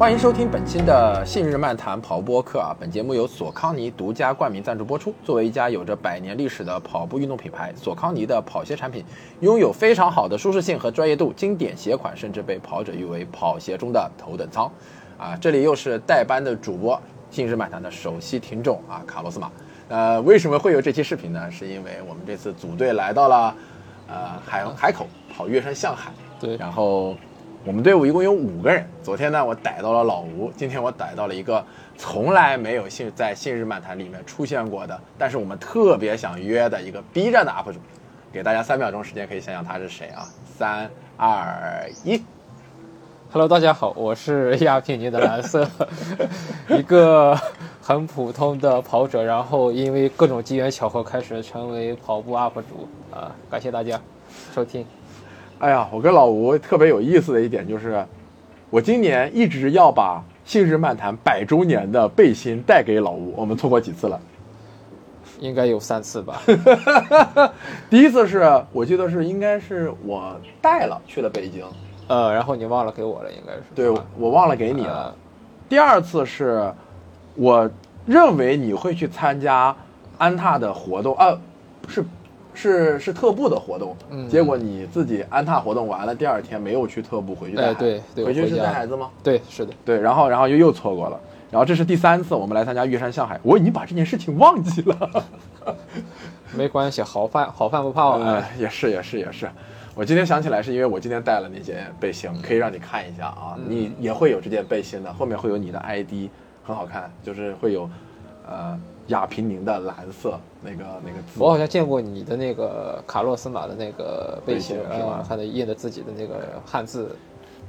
欢迎收听本期的信日漫谈跑播客啊！本节目由索康尼独家冠名赞助播出。作为一家有着百年历史的跑步运动品牌，索康尼的跑鞋产品拥有非常好的舒适性和专业度，经典鞋款甚至被跑者誉为跑鞋中的头等舱。啊，这里又是代班的主播，信日漫谈的首席听众啊，卡洛斯马。呃，为什么会有这期视频呢？是因为我们这次组队来到了呃海海口跑岳山向海，对然后我们队伍一共有五个人。昨天呢，我逮到了老吴，今天我逮到了一个从来没有信在信日漫谈里面出现过的，但是我们特别想约的一个 B 站的 UP 主。给大家三秒钟时间，可以想想他是谁啊？三二一，Hello，大家好，我是亚平宁的蓝色，一个很普通的跑者，然后因为各种机缘巧合开始成为跑步 UP 主啊、感谢大家收听。哎呀，我跟老吴特别有意思的一点就是，我今年一直要把信日漫谈百周年的背心带给老吴，我们错过几次了。应该有三次吧？第一次是我记得是应该是我带了去了北京，呃，然后你忘了给我了，应该是对我忘了给你了。呃第二次是我认为你会去参加安踏的活动啊，是是是特步的活动，嗯结果你自己安踏活动完了，第二天没有去特步，回去带孩子。哎对对回去是带孩子吗？对，是的，对，然后然后又又错过了，然后这是第三次我们来参加玉山向海，我已经把这件事情忘记了。没关系，好饭好饭不怕晚。呃，也是也是也是，我今天想起来是因为我今天带了那件背心，可以让你看一下啊，嗯你也会有这件背心的，后面会有你的 ID，很好看，就是会有呃亚平宁的蓝色那个那个字。我好像见过你的那个卡洛斯马的那个背心背心是吧啊，看的印的自己的那个汉字。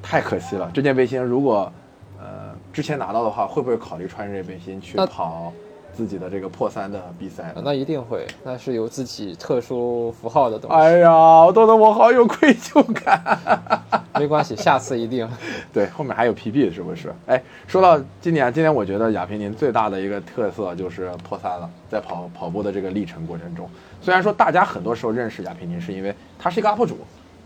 太可惜了，这件背心如果呃之前拿到的话，会不会考虑穿着这背心去跑自己的这个破三的比赛那一定会，那是有自己特殊符号的东西。哎呀，弄得我好有愧疚感。没关系，下次一定。对，后面还有 PB 是不是？哎，说到今年，今年我觉得亚平宁最大的一个特色就是破三了，在跑跑步的这个历程过程中，虽然说大家很多时候认识亚平宁是因为他是一个 UP 主，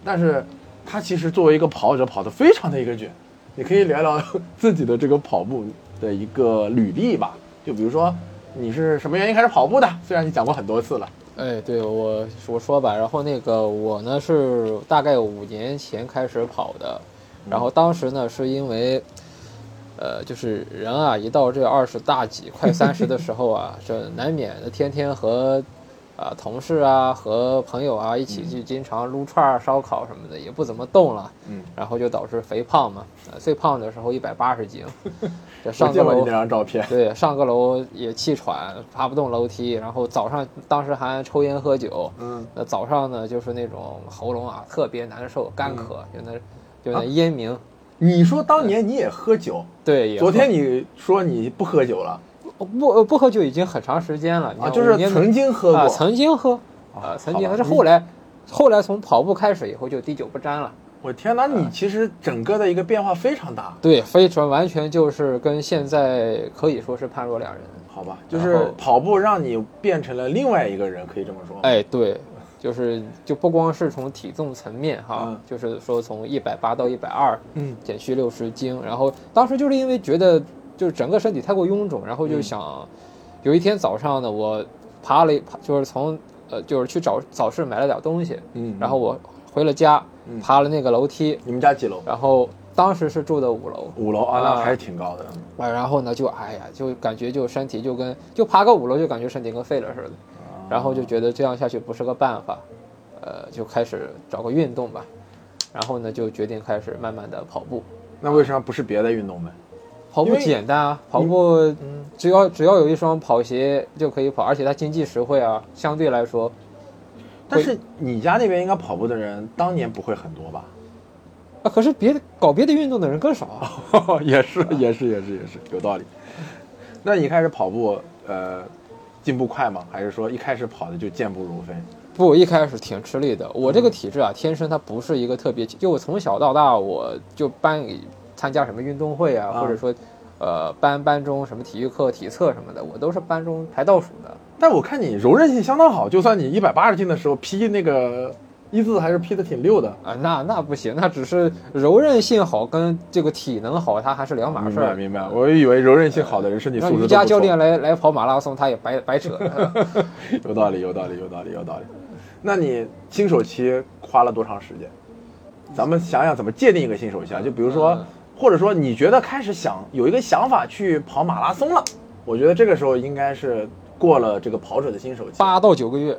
但是他其实作为一个跑者跑得非常的一个卷。你可以聊聊自己的这个跑步的一个履历吧，就比如说你是什么原因开始跑步的？虽然你讲过很多次了，哎，对我我说吧，然后那个我呢是大概五年前开始跑的，然后当时呢是因为，呃，就是人啊，一到这二十大几快三十的时候啊，这难免的天天和啊、同事啊和朋友啊一起去经常撸串儿、烧烤什么的，也不怎么动了，嗯，然后就导致肥胖嘛，呃最胖的时候一百八十斤，上个楼见过你那张照片，对，上个楼也气喘，爬不动楼梯，然后早上当时还抽烟喝酒，嗯，那早上呢就是那种喉咙啊特别难受，干咳，就那就啊那烟鸣，你说当年你也喝酒，对，也昨天你说你不喝酒了不呃不喝酒已经很长时间了，你啊，就是曾经喝过，啊曾经喝啊曾经，但是后来后来从跑步开始以后就滴酒不沾了，我天哪，你其实整个的一个变化非常大，对，非常完全就是跟现在可以说是判若两人。好吧？就是跑步让你变成了另外一个人，可以这么说。，哎，对，就是就不光是从体重层面哈，嗯就是说从一百八到一百二，嗯，减去六十斤，然后当时就是因为觉得就是整个身体太过臃肿，然后就嗯想，有一天早上呢，我爬了一爬，就是从呃就是去找早市买了点东西，嗯然后我回了家，嗯爬了那个楼梯，你们家几楼？然后当时是住的五楼。五楼啊，那啊还是挺高的。啊，然后呢，就哎呀，就感觉就身体就跟就爬个五楼就感觉身体跟废了似的，然后就觉得这样下去不是个办法，呃，就开始找个运动吧，然后呢就决定开始慢慢的跑步。那为什么不是别的运动呢？跑步简单啊，跑步嗯，只要只要有一双跑鞋就可以跑，而且它经济实惠啊，相对来说，但是你家那边应该跑步的人当年不会很多吧？啊，可是别的搞别的运动的人更少啊。也是，也是，也是，也是，有道理。那你开始跑步，呃，进步快吗？还是说一开始跑的就健步如飞？不，我一开始挺吃力的。我这个体质啊，天生它不是一个特别，就我从小到大，我就班里参加什么运动会啊，啊或者说，呃，班班中什么体育课、体测什么的，我都是班中排倒数的。但我看你柔韧性相当好，就算你一百八十斤的时候劈那个一字还是劈的挺溜的。啊，那那不行，那只是柔韧性好跟这个体能好，它还是两码事儿。白明白，我以为柔韧性好的人身体素质都不错瑜伽教练来来跑马拉松，他也白白扯。有道理，有道理，有道理，有道理。那你新手期花了多长时间？咱们想想怎么界定一个新手期啊？就比如说，嗯或者说你觉得开始想有一个想法去跑马拉松了，我觉得这个时候应该是过了这个跑者的新手期，八到九个月，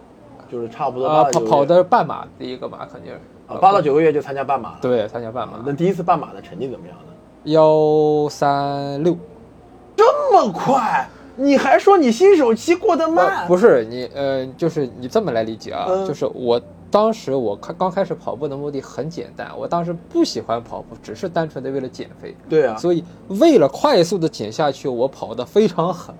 就是差不多啊，跑跑的半马第一个马肯定是啊，八到九个月就参加半马了。对，参加半马那第一次半马的成绩怎么样呢？幺三六。这么快？你还说你新手期过得慢？不是你，呃，就是你这么来理解啊，嗯就是我当时我开刚开始跑步的目的很简单，我当时不喜欢跑步，只是单纯的为了减肥，对啊，所以为了快速的减下去，我跑得非常狠。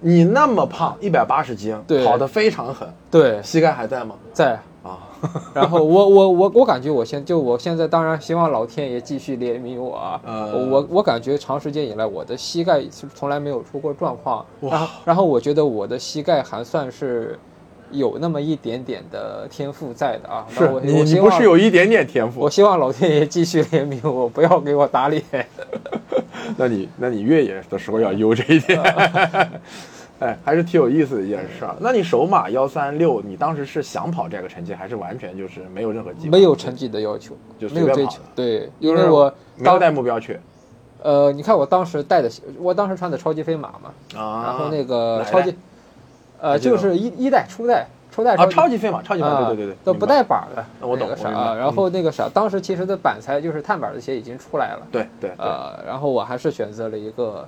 你那么胖，一百八十斤，对。跑得非常狠，对，膝盖还在吗？在。啊，然后我我我我感觉我现就我现在当然希望老天爷继续怜悯我啊，呃。我我感觉长时间以来我的膝盖是从来没有出过状况，哇。然后然后我觉得我的膝盖还算是有那么一点点的天赋在的啊，是你你不是有一点点天赋我？希望老天爷继续怜悯我，不要给我打脸。那你那你越野的时候要悠着一点。哎，还是挺有意思的一件事儿。那你首马幺三六，你当时是想跑这个成绩，还是完全就是没有任何计划？没有成绩的要求，就没有追求。对，就是因为我当没有带目标去呃，你看我当时带的，我当时穿的超级飞马嘛，啊。然后那个超级代，呃，就是一一代初代初代啊，超级飞马，超级飞马，啊对对对对，都不带板儿的，我懂那个啥啊，然后那个啥，当时其实的板材就是碳板的鞋已经出来了，对对对，呃，然后我还是选择了一个，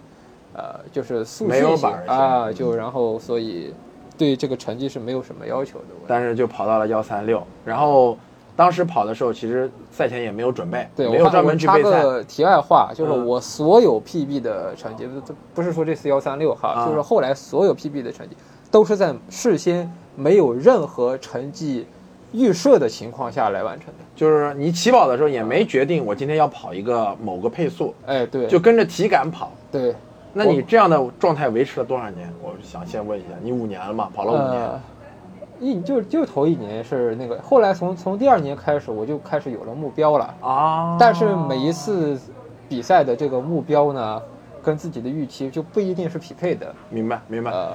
呃，就是速训型板啊，嗯。就然后所以对这个成绩是没有什么要求的。但是就跑到了幺三六，然后当时跑的时候，其实赛前也没有准备，对，没有专门去备赛。个题外话，就是嗯。我所有 PB 的成绩，不不是说这次幺三六哈，啊。就是后来所有 PB 的成绩都是在事先没有任何成绩预设的情况下来完成的。就是你起跑的时候也没决定我今天要跑一个某个配速，哎，对，就跟着体感跑。对，那你这样的状态维持了多少年？我想先问一下，你五年了嘛？跑了五年，呃，一就就头一年是那个，后来从从第二年开始我就开始有了目标了，啊，但是每一次比赛的这个目标呢，跟自己的预期就不一定是匹配的。明白明白。呃，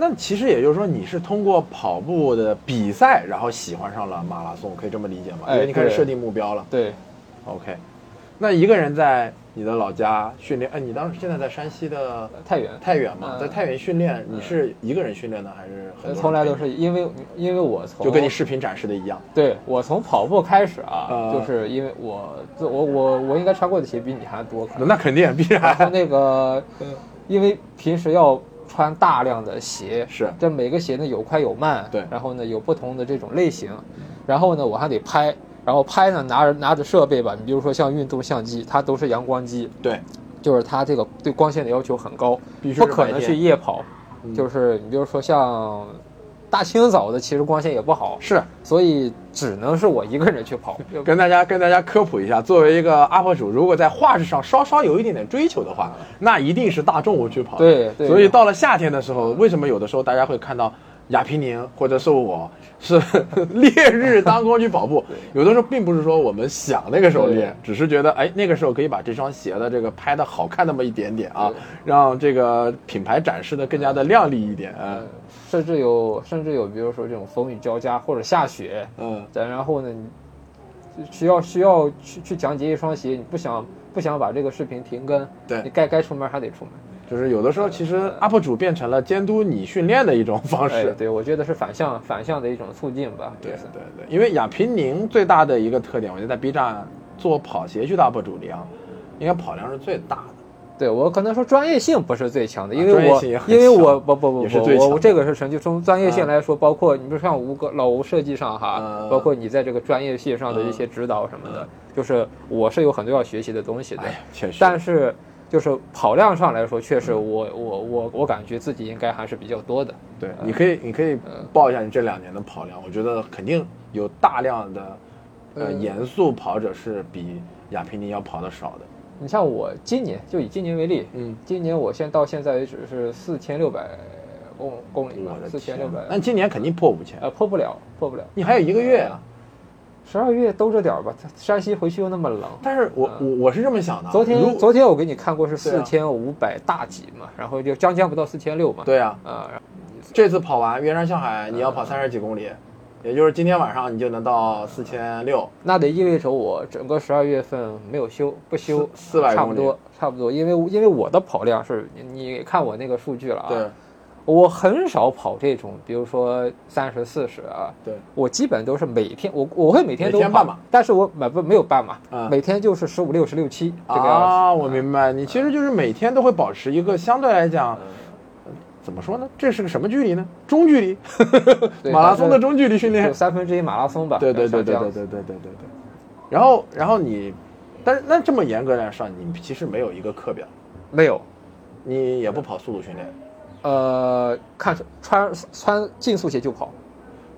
那其实也就是说，你是通过跑步的比赛，然后喜欢上了马拉松，可以这么理解吗？哎因为你开始设定目标了。对，OK，那一个人在你的老家训练，哎，你当时现在在山西的太原。太原嘛，嗯在太原训练，你是一个人训练呢，还是很从来都是因为因为我从就跟你视频展示的一样。对我从跑步开始啊，呃就是因为我我我我应该穿过的鞋比你还多，可能。那肯定必然后然那个，因为平时要穿大量的鞋，是。这每个鞋呢有快有慢，对。然后呢有不同的这种类型，然后呢我还得拍，然后拍呢拿着拿着设备吧，你比如说像运动相机，它都是阳光机，对，就是它这个对光线的要求很高，必须不可能去夜跑，嗯。就是你比如说像大清早的，其实光线也不好，是所以只能是我一个人去跑。跟大家跟大家科普一下，作为一个 UP 主，如果在画质上稍稍有一点点追求的话，那一定是大中午去跑。对对所以到了夏天的时候，为什么有的时候大家会看到亚平宁或者是我是 烈日当空去跑步？有的时候并不是说我们想那个时候练，只是觉得哎那个时候可以把这双鞋的这个拍的好看那么一点点啊，让这个品牌展示的更加的靓丽一点。嗯甚至有甚至有，比如说这种风雨交加或者下雪，嗯，再然后呢，你需要需要去去讲解一双鞋，你不想不想把这个视频停更，对你该该出门还得出门。就是有的时候其实 UP 主变成了监督你训练的一种方式。哎，对，我觉得是反向反向的一种促进吧。对对对，因为亚平宁最大的一个特点，我觉得在 B 站做跑鞋去的 UP 主里啊，应该跑量是最大的。对我可能说专业性不是最强的，因为我因为我不不不不，我我这个是成就从专业性嗯来说，包括你比如像吴哥老吴设计上哈嗯，包括你在这个专业性上的一些指导什么的，就是我是有很多要学习的东西的哎。确实。但是就是跑量上来说，确实我我我我感觉自己应该还是比较多的。对，你可以你可以报一下你这两年的跑量，我觉得肯定有大量的呃嗯严肃跑者是比亚平尼要跑的少的。你像我今年就以今年为例，嗯，今年我现到现在为止是四千六百公公里吧四千六百，那今年肯定破五千，呃破不了，破不了。你还有一个月啊。十二月兜着点儿吧，山西回去又那么冷。但是我我我是这么想的啊，昨天昨天我给你看过是四千五百大几嘛，然后就将将不到四千六嘛。对啊，啊，这次跑完约山向海，你要跑三十几公里，也就是今天晚上你就能到四千六。那得意味着我整个十二月份没有休不休四400公里差不多差不多，因为因为我的跑量是你你看我那个数据了啊，对我很少跑这种，比如说三十四十啊，对，我基本都是每天我我会每天都但是我买不没有半马，嗯每天就是十五六十六七这个样子。啊，我明白，你其实就是每天都会保持一个相对来讲，怎么说呢？这是个什么距离呢？中距离，对 马拉松的中距离训练就。三分之一马拉松吧。对对对对对对对对对对。然后然后你，但是那这么严格来上，你其实没有一个课表，没有，你也不跑速度训练。呃，看穿穿竞速鞋就跑。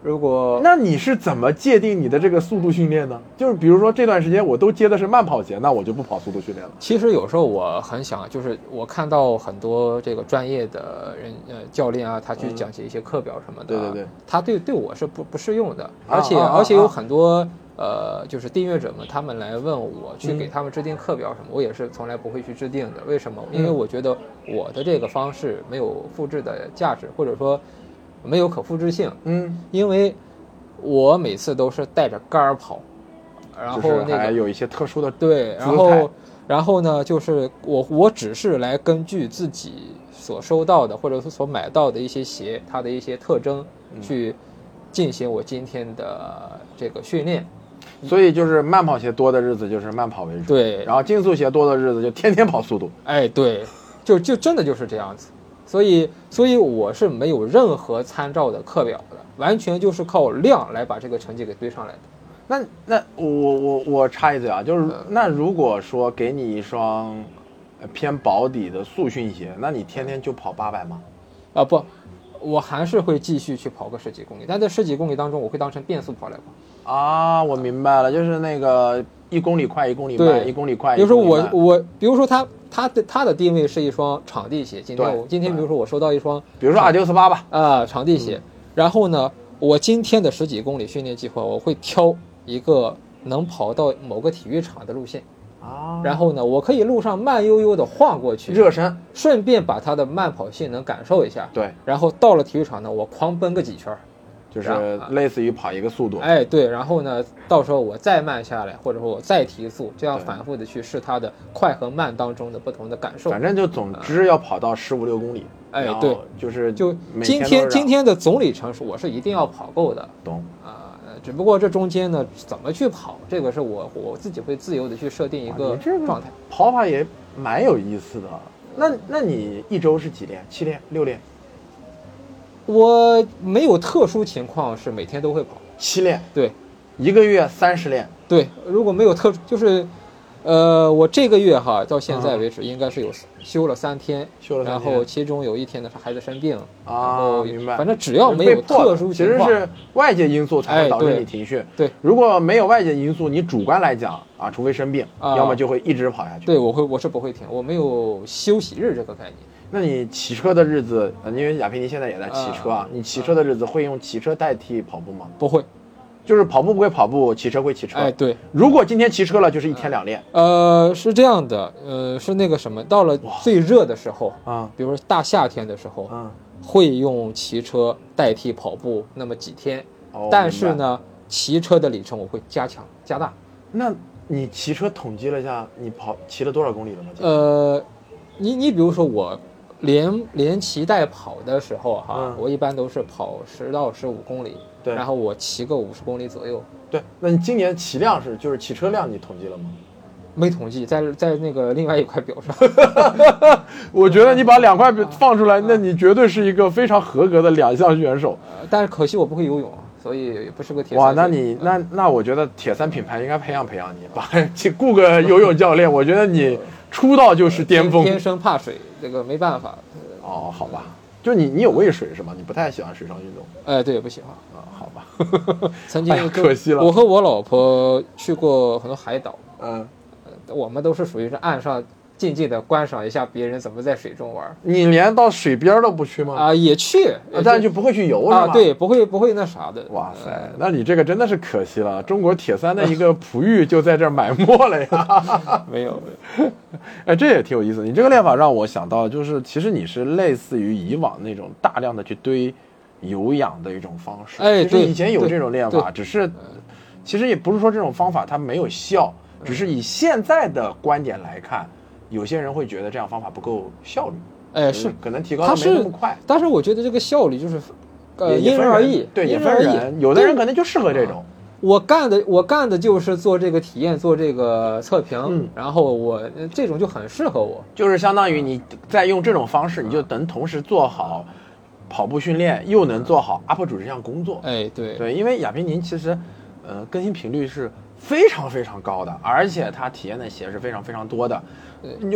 如果那你是怎么界定你的这个速度训练呢？就是比如说这段时间我都接的是慢跑鞋，那我就不跑速度训练了。其实有时候我很想，就是我看到很多这个专业的人呃教练啊，他去讲解一些课表什么的，对对对，他对对我是不不适用的，啊而且、啊啊而且有啊很多呃就是订阅者们他们来问我去嗯给他们制定课表什么，我也是从来不会去制定的。为什么？因为嗯我觉得我的这个方式没有复制的价值，或者说没有可复制性，嗯，因为我每次都是带着杆儿跑，然后那个还有一些特殊的对，然后然后呢，就是我我只是来根据自己所收到的或者是所买到的一些鞋，它的一些特征嗯。去进行我今天的这个训练。所以就是慢跑鞋多的日子就是慢跑为主，对，然后竞速鞋多的日子就天天跑速度。哎，对，就就真的就是这样子。所以，所以我是没有任何参照的课表的，完全就是靠量来把这个成绩给堆上来的。那那我我我插一嘴啊，就是嗯那如果说给你一双呃偏薄底的速训鞋，那你天天就跑八百吗？啊，不，我还是会继续去跑个十几公里，但在十几公里当中，我会当成变速跑来跑。啊，我明白了，就是那个一公里快一公里慢，对一公里快。比如说我我，比如说它它的它的定位是一双场地鞋，今天我今天比如说我收到一双比如说阿迪欧斯八吧，啊场地鞋，然后呢，我今天的十几公里训练计划，我会挑一个能跑到某个体育场的路线，啊，然后呢，我可以路上慢悠悠的晃过去，热身，顺便把它的慢跑性能感受一下，对，然后到了体育场呢，我狂奔个几圈儿。就是啊类似于跑一个速度。哎，对，然后呢，到时候我再慢下来，或者说我再提速，这样反复的去试它的快和慢当中的不同的感受。反正就总之要跑到十五六公里。哎对，就是就今天今天的总里程是我是一定要跑够的懂。啊、呃只不过这中间呢，怎么去跑，这个是我我自己会自由的去设定一个状态。跑法也蛮有意思的。那那你一周是几练？七练、六练、我没有特殊情况是每天都会跑，七练，对一个月三十练。对，如果没有特就是。呃，我这个月哈到现在为止应该是有休了三天，然休了三天然后其中有一天呢是孩子生病，然啊，后明白。反正只要没有特殊情况，其实是外界因素才会导致你停训。对，如果没有外界因素，你主观来讲啊，除非生病，啊要么就会一直跑下去。对我会我是不会停，我没有休息日这个概念。那你骑车的日子，呃因为亚平尼现在也在骑车啊，你骑车的日子会用骑车代替跑步吗？不会，就是跑步归跑步，骑车归骑车。哎，对，如果今天骑车了，就是一天两练呃，是这样的，呃，是那个什么，到了最热的时候，啊比如说大夏天的时候，嗯。会用骑车代替跑步那么几天，哦但是，呢，骑车的里程我会加强加大。那你骑车统计了一下，你跑骑了多少公里了吗？呃，你你比如说我连连骑带跑的时候哈，嗯我一般都是跑十到十五公里，对然后我骑个五十公里左右，对，那你今年骑量是就是骑车量你统计了吗？没统计，在在那个另外一块表上。我觉得你把两块表放出来，那你绝对是一个非常合格的两项选手。呃但是可惜我不会游泳，所以也不是个铁哇，三那你那那我觉得铁三品牌应该培养培养你，把去雇个游泳教练，我觉得你出道就是巅峰。天生怕水，这个没办法。哦，好吧，就你你有畏水是吗？你不太喜欢水上运动哎，对，不喜欢。啊？好吧，曾经可惜了我和我老婆去过很多海岛，嗯，呃我们都是属于是岸上静静的观赏一下别人怎么在水中玩你连到水边儿都不去吗？啊，也去，啊但是就不会去游是啊，对，不会不会那啥的。哇塞，那你这个真的是可惜了，中国铁三的一个璞玉就在这儿埋没了呀！没 有没有，哎，这也挺有意思。你这个练法让我想到，就是其实你是类似于以往那种大量的去堆有氧的一种方式。哎对对以前有这种练法，只是其实也不是说这种方法它没有效，只是以现在的观点来看，有些人会觉得这样方法不够效率，哎是可能提高它的没那么快。但是我觉得这个效率就是，呃，因人而异，对，因人而异有的人可能就适合这种。我干的我干的就是做这个体验，做这个测评，嗯然后我呃这种就很适合我。就是相当于你在用这种方式，你就能同时做好跑步训练，又能做好 UP 主这项工作。哎，对，对，因为亚平宁其实，呃，更新频率是非常非常高的，而且他体验的鞋是非常非常多的。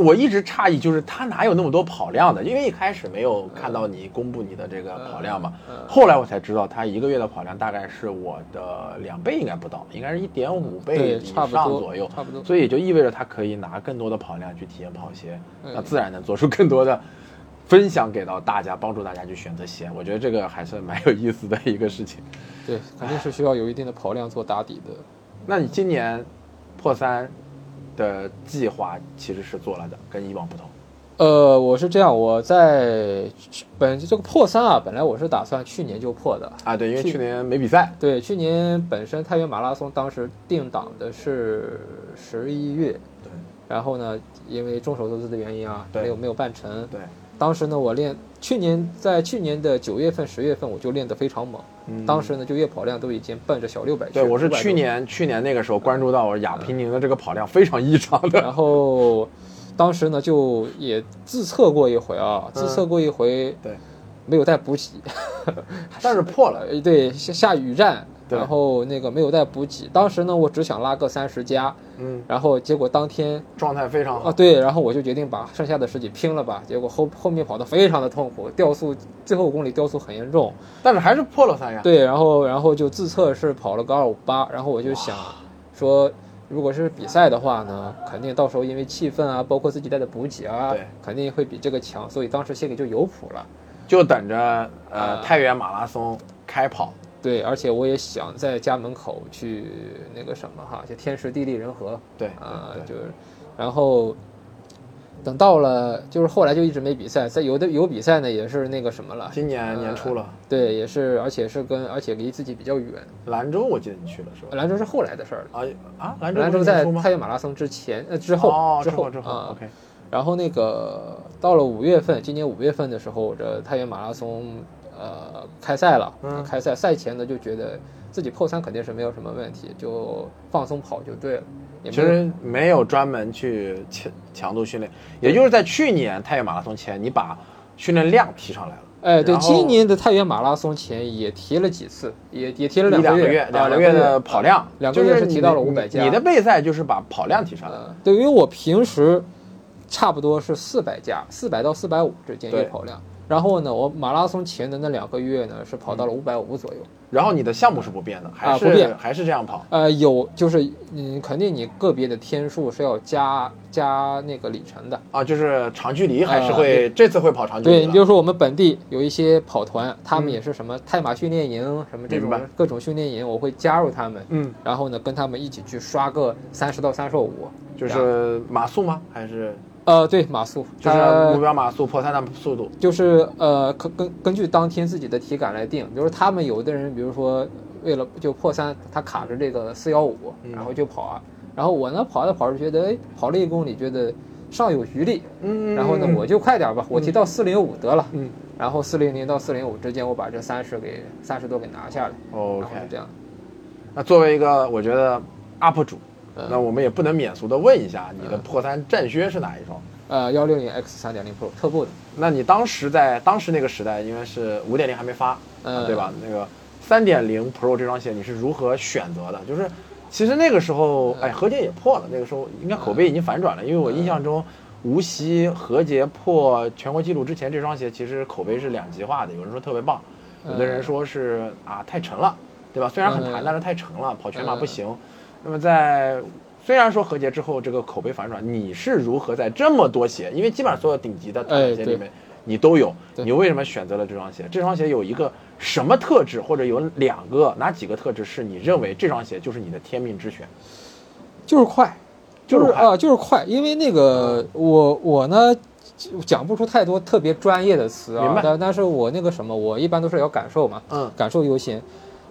我一直诧异，就是他哪有那么多跑量的？因为一开始没有看到你公布你的这个跑量嘛，嗯后来我才知道他一个月的跑量大概是我的两倍，应该不到，应该是一点五倍以差不多上左右，差不多所以也就意味着他可以拿更多的跑量去体验跑鞋，嗯那自然能做出更多的。分享给到大家，帮助大家去选择鞋，我觉得这个还是蛮有意思的一个事情。对，肯定是需要有一定的跑量做打底的。那你今年破三的计划其实是做了的，跟以往不同。呃，我是这样，我在本这个破三啊，本来我是打算去年就破的。啊，对，因为去去年没比赛，对，去年本身太原马拉松当时定档的是十一月，对然后呢，因为众所周知的原因啊，对没有没有办成。对，当时呢，我练去年在去年的九月份、十月份我就练得非常猛，嗯。当时呢就月跑量都已经奔着小六百去对了。500多我是去年去年那个时候关注到我亚平宁的这个跑量非常异常的，然后当时呢就也自测过一回啊，自测过一回，嗯对，没有带补给，但是破了，呃，对，下下雨战，对然后那个没有带补给，当时呢我只想拉个三十加，嗯，然后结果当天状态非常好啊，。对，然后我就决定把剩下的十几拼了吧，结果后后面跑得非常的痛苦，掉速最后五公里掉速很严重，但是还是破了三呀。对，然后然后就自测是跑了个二五八，然后我就想说，如果是比赛的话呢，肯定到时候因为气氛啊，包括自己带的补给啊对，肯定会比这个强，所以当时心里就有谱了。就等着呃啊太原马拉松开跑。对，而且我也想在家门口去那个什么哈，就天时地利人和对啊，就是，然后等到了，就是后来就一直没比赛，在有的有比赛呢，也是那个什么了，今年年初了，对，也是，而且是跟而且离自己比较远，兰州我记得你去了是吧？兰州是后来的事儿了。啊啊，兰州兰州在太原马拉松之前，呃之后、哦，之之后之后啊，，OK，然后那个到了五月份，今年五月份的时候，这太原马拉松呃开赛了，嗯开赛赛前呢就觉得自己破三肯定是没有什么问题，就放松跑就对了，也其实没有专门去强强度训练，也就是在去年太原马拉松前，你把训练量提上来了。哎，对，今年的太原马拉松前也提了几次，也也提了一两个月，啊两个月的跑量，两个月是提到了你500加你的备赛就是把跑量提上来了。呃，对，因为我平时差不多是四百加，四百到四百五之间对月跑量。然后呢，我马拉松前的那两个月呢，是跑到了五百五左右。然后你的项目是不变的，还是、啊不变还是这样跑。呃，有就是嗯，肯定你个别的天数是要加加那个里程的。啊，就是长距离还是啊会、这次会跑长距离对，你比如说我们本地有一些跑团，他们也是什么泰马训练营，什么这种各种训练营，我会加入他们，嗯，然后呢跟他们一起去刷个三十到三十五。就是马速吗？还是呃，对，马速，就是目标马速破三的速度？就是呃，根根根据当天自己的体感来定。比如说他们有的人，比如说为了就破三，他卡着这个四幺五，嗯然后就跑啊。然后我呢跑着跑着觉得，哎，跑了一公里，觉得尚有余力。嗯然后呢，我就快点吧，我提到四零五得了。嗯然后四零零到四零五之间，我把这三十给三十多给拿下来。然后 OK 是这样。那作为一个我觉得 UP 主，嗯那我们也不能免俗的问一下，你的破三战靴是哪一双？呃，幺六零 X 三点零 Pro 特步的。那你当时在当时那个时代，因为是五点零还没发，嗯对吧？那个三点零 Pro 这双鞋你是如何选择的？就是其实那个时候，嗯哎，何洁也破了，那个时候应该口碑已经反转了，因为我印象中。无锡何洁破全国纪录之前，这双鞋其实口碑是两极化的。有人说特别棒，有的人说是啊太沉了，对吧？虽然很弹，嗯但是太沉了，跑全马不行。那么在虽然说和谐之后这个口碑反转，你是如何在这么多鞋，因为基本上所有顶级的碳板鞋里面你都有，你为什么选择了这双鞋？这双鞋有一个什么特质，或者有两个哪几个特质是你认为这双鞋就是你的天命之选？就是快，就是快啊、就是快。因为那个我我呢讲不出太多特别专业的词明白，啊但但是我那个什么，我一般都是要感受嘛，嗯感受优先。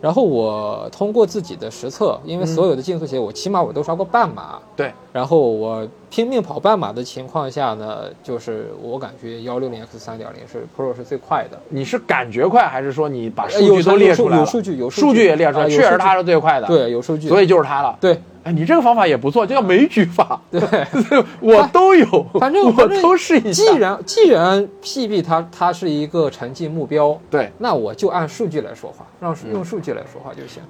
然后我通过自己的实测，因为所有的竞速鞋我起码我都刷过半马，对，然后我拼命跑半马的情况下呢，就是我感觉幺六零 X 三点零是 Pro 是最快的。你是感觉快，还是说你把数据都列出来了？有数据有数据也列出来，确实它是最快的。，对，有数据。所以就是它了。对，哎，你这个方法也不错，这叫枚举法。对，我都有，反正我都试一下。既然既然 PB 它它是一个成绩目标，对，那我就按数据来说话，让嗯用数据来说话就行。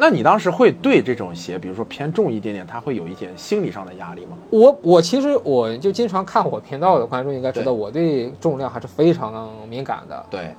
那你当时会对这种鞋，比如说偏重一点点，它会有一点心理上的压力吗？我我其实我就经常看我频道的观众应该知道，我对重量还是非常敏感的。对，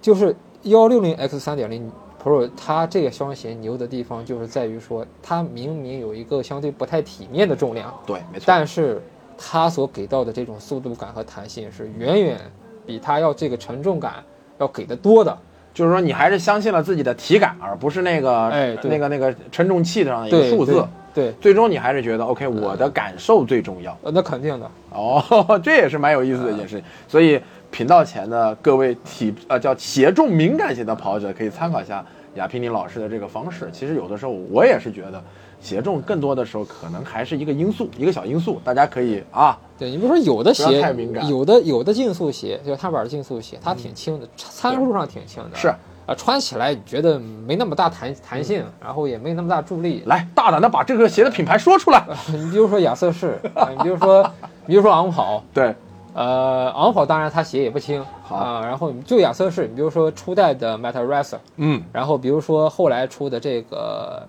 就是幺六零 X 三点零 Pro，它这个双鞋牛的地方就是在于说，它明明有一个相对不太体面的重量，对，没错。但是它所给到的这种速度感和弹性是远远比它要这个沉重感要给的多的。就是说，你还是相信了自己的体感，而不是那个、哎那个那个称重器上的一个数字。对，最终你还是觉得，OK，我的感受最重要。呃，那肯定的。哦，这也是蛮有意思的一件事情。所以频道前的各位体呃叫协重敏感型的跑者，可以参考一下亚平宁老师的这个方式。其实有的时候我也是觉得，鞋重更多的时候可能还是一个因素，一个小因素，大家可以啊，对你比如说有的鞋太敏感，有的有的竞速鞋，就是踏板的竞速鞋，它挺轻的，参数上挺轻的。是。啊，穿起来觉得没那么大弹弹性，然后也没那么大助力。来大胆的把这个鞋的品牌说出来。你比如说亚瑟士，啊你比如说，比如说昂跑，对，呃，昂跑当然它鞋也不轻好。啊，然后就亚瑟士，你比如说初代的 Meta Racer，嗯，然后比如说后来出的这个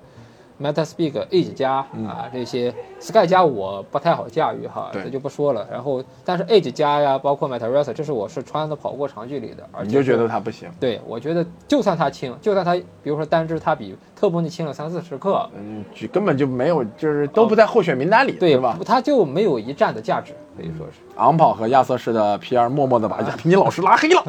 MetaSpeed Edge 加啊这些 Sky 加我不太好驾驭哈，这就不说了。然后但是 Edge 加呀，包括 Meta Racer，这是我是穿的跑过长距离的，而且你就觉得它不行。对我觉得就算它轻，就算它比如说单只它比特步那轻了三四十克，嗯，根本就没有，就是都不在候选名单里，对吧？它就没有一战的价值，可以说是。昂跑和亚瑟士的 PR 默默的把亚平尼老师拉黑了，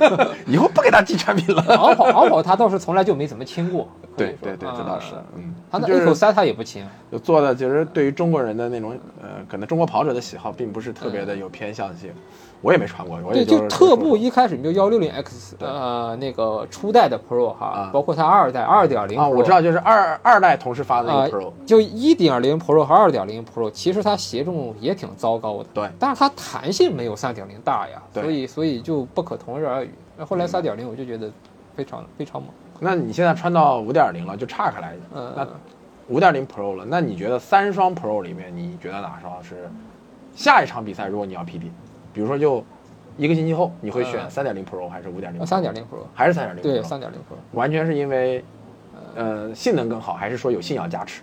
以后不给他寄产品了。昂跑昂跑他倒是从来就没怎么亲过，对对对，这倒是啊，嗯，他那就是 A 口塞他也不亲，就做的，其实对于中国人的那种，呃，可能中国跑者的喜好并不是特别的有偏向性。我也没穿过，我也就特步一开始你就幺六零 X 呃那个初代的 Pro 哈啊，包括它二代二点零啊，我知道，就是二二代同时发的那啊个 Pro，，就一点零 Pro 和二点零 Pro，其实它鞋重也挺糟糕的，对。但是它弹性没有三点零大呀，对。所以所以就不可同日而语。那后来三点零我就觉得非常非常猛，那你现在穿到五点零了，就岔开来，嗯那五点零 Pro 了，那你觉得三双 Pro 里面，你觉得哪双是下一场比赛如果你要 PB，比如说就一个星期后，你会选嗯三点零 Pro 还是五点零？三点零 Pro，还是三点零？对，三点零 Pro。完全是因为呃性能更好，还是说有信仰加持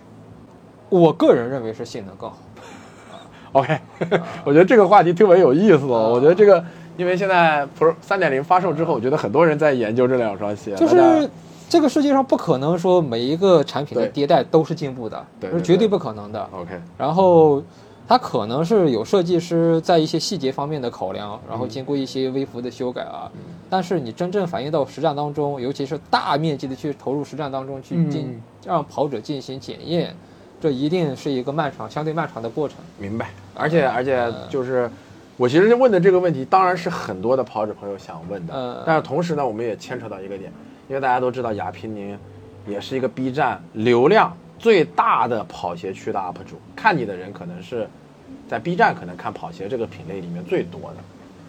我个人认为是性能更好。OK，我觉得这个话题特别有意思我觉得这个，因为现在 Pro 三点零发售之后，我觉得很多人在研究这两双鞋，就是这个世界上不可能说每一个产品的迭代都是进步的，是绝对对不可能的。OK，然后它可能是有设计师在一些细节方面的考量，然后嗯经过一些微幅的修改啊。但是你真正反映到实战当中，尤其是大面积的去投入实战当中去进，嗯让跑者进行检验，这一定是一个漫长、相对漫长的过程。明白。而且而且嗯就是。我其实问的这个问题，当然是很多的跑者朋友想问的，嗯但是同时呢，我们也牵扯到一个点，因为大家都知道亚平宁也是一个 B 站流量最大的跑鞋区的 UP 主，看你的人可能是在 B 站可能看跑鞋这个品类里面最多的。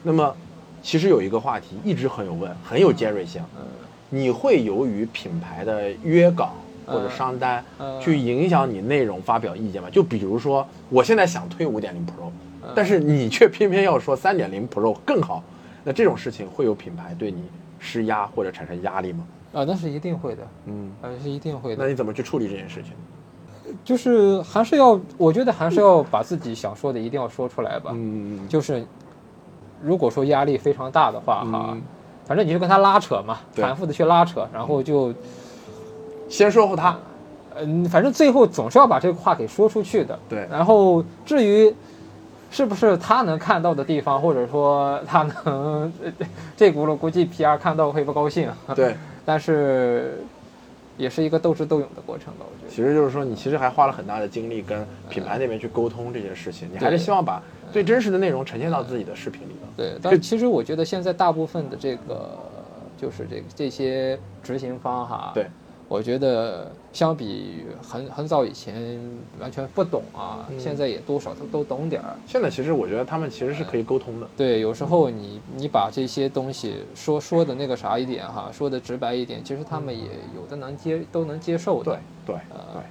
那么，其实有一个话题一直很有问，很有尖锐性，嗯你会由于品牌的约稿或者商单嗯去影响你内容发表意见吗？就比如说，我现在想推五点零 Pro，但是你却偏偏要说三点零 Pro 更好，那这种事情会有品牌对你施压或者产生压力吗？啊，那是一定会的，嗯，啊，是一定会的。那你怎么去处理这件事情？就是还是要，我觉得还是要把自己想说的一定要说出来吧。嗯，就是如果说压力非常大的话，哈、嗯反正你就跟他拉扯嘛，对反复的去拉扯，然后就先说服他，嗯，反正最后总是要把这个话给说出去的。对然后至于是不是他能看到的地方，或者说他能 这轱辘估计 PR 看到会不高兴。对，但是也是一个斗智斗勇的过程吧，我觉得。其实就是说，你其实还花了很大的精力跟品牌那边去沟通这件事情，你还是希望把最真实的内容呈现到自己的视频里的。对，但其实我觉得现在大部分的这个就是这个这些执行方哈，对，我觉得相比很很早以前完全不懂啊，嗯现在也多少都都懂点儿。现在其实我觉得他们其实是可以沟通的。对，有时候你你把这些东西说说的那个啥一点哈，说的直白一点，其实他们也有的能接都能接受的。对对呃对，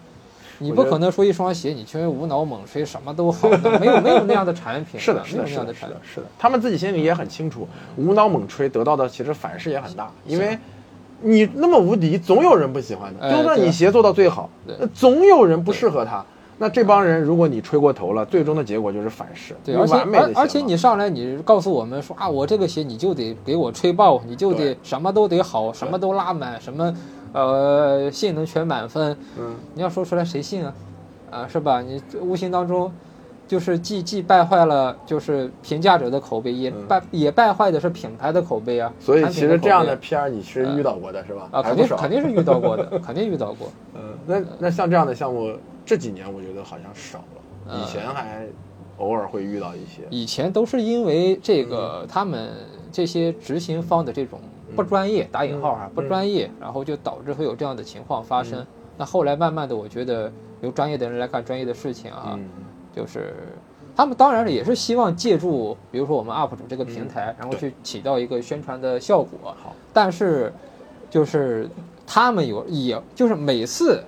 你不可能说一双鞋你全无脑猛吹什么都好的，没有没有那样的产品，是的，是的，没有那是的，产品。，的是的。他们自己心里也很清楚，无脑猛吹得到的其实反噬也很大，因为你那么无敌，总有人不喜欢的。哎就算你鞋做到最好，那总有人不适合他。那这帮人，如果你吹过头了，最终的结果就是反噬。对，而且而且你上来你告诉我们说啊，我这个鞋你就得给我吹爆，你就得什么都得好，什么都拉满，什么呃性能全满分，嗯，你要说出来谁信啊？啊，是吧？你无形当中就是既既败坏了就是评价者的口碑，也嗯败、也败坏的是品牌的口碑啊。所以其实这样的片儿你是遇到过的是吧？啊。肯定肯定是遇到过的，肯定遇到过。嗯，那那像这样的项目，这几年我觉得好像少了，嗯以前还偶尔会遇到一些。以前都是因为这个他们这些执行方的这种不专业（打引号啊）不专业，然后就导致会有这样的情况发生。那后来慢慢的，我觉得由专业的人来干专业的事情啊，嗯，就是他们当然也是希望借助，比如说我们 UP 主这个平台，然后去起到一个宣传的效果。好，但是就是他们有，也就是每次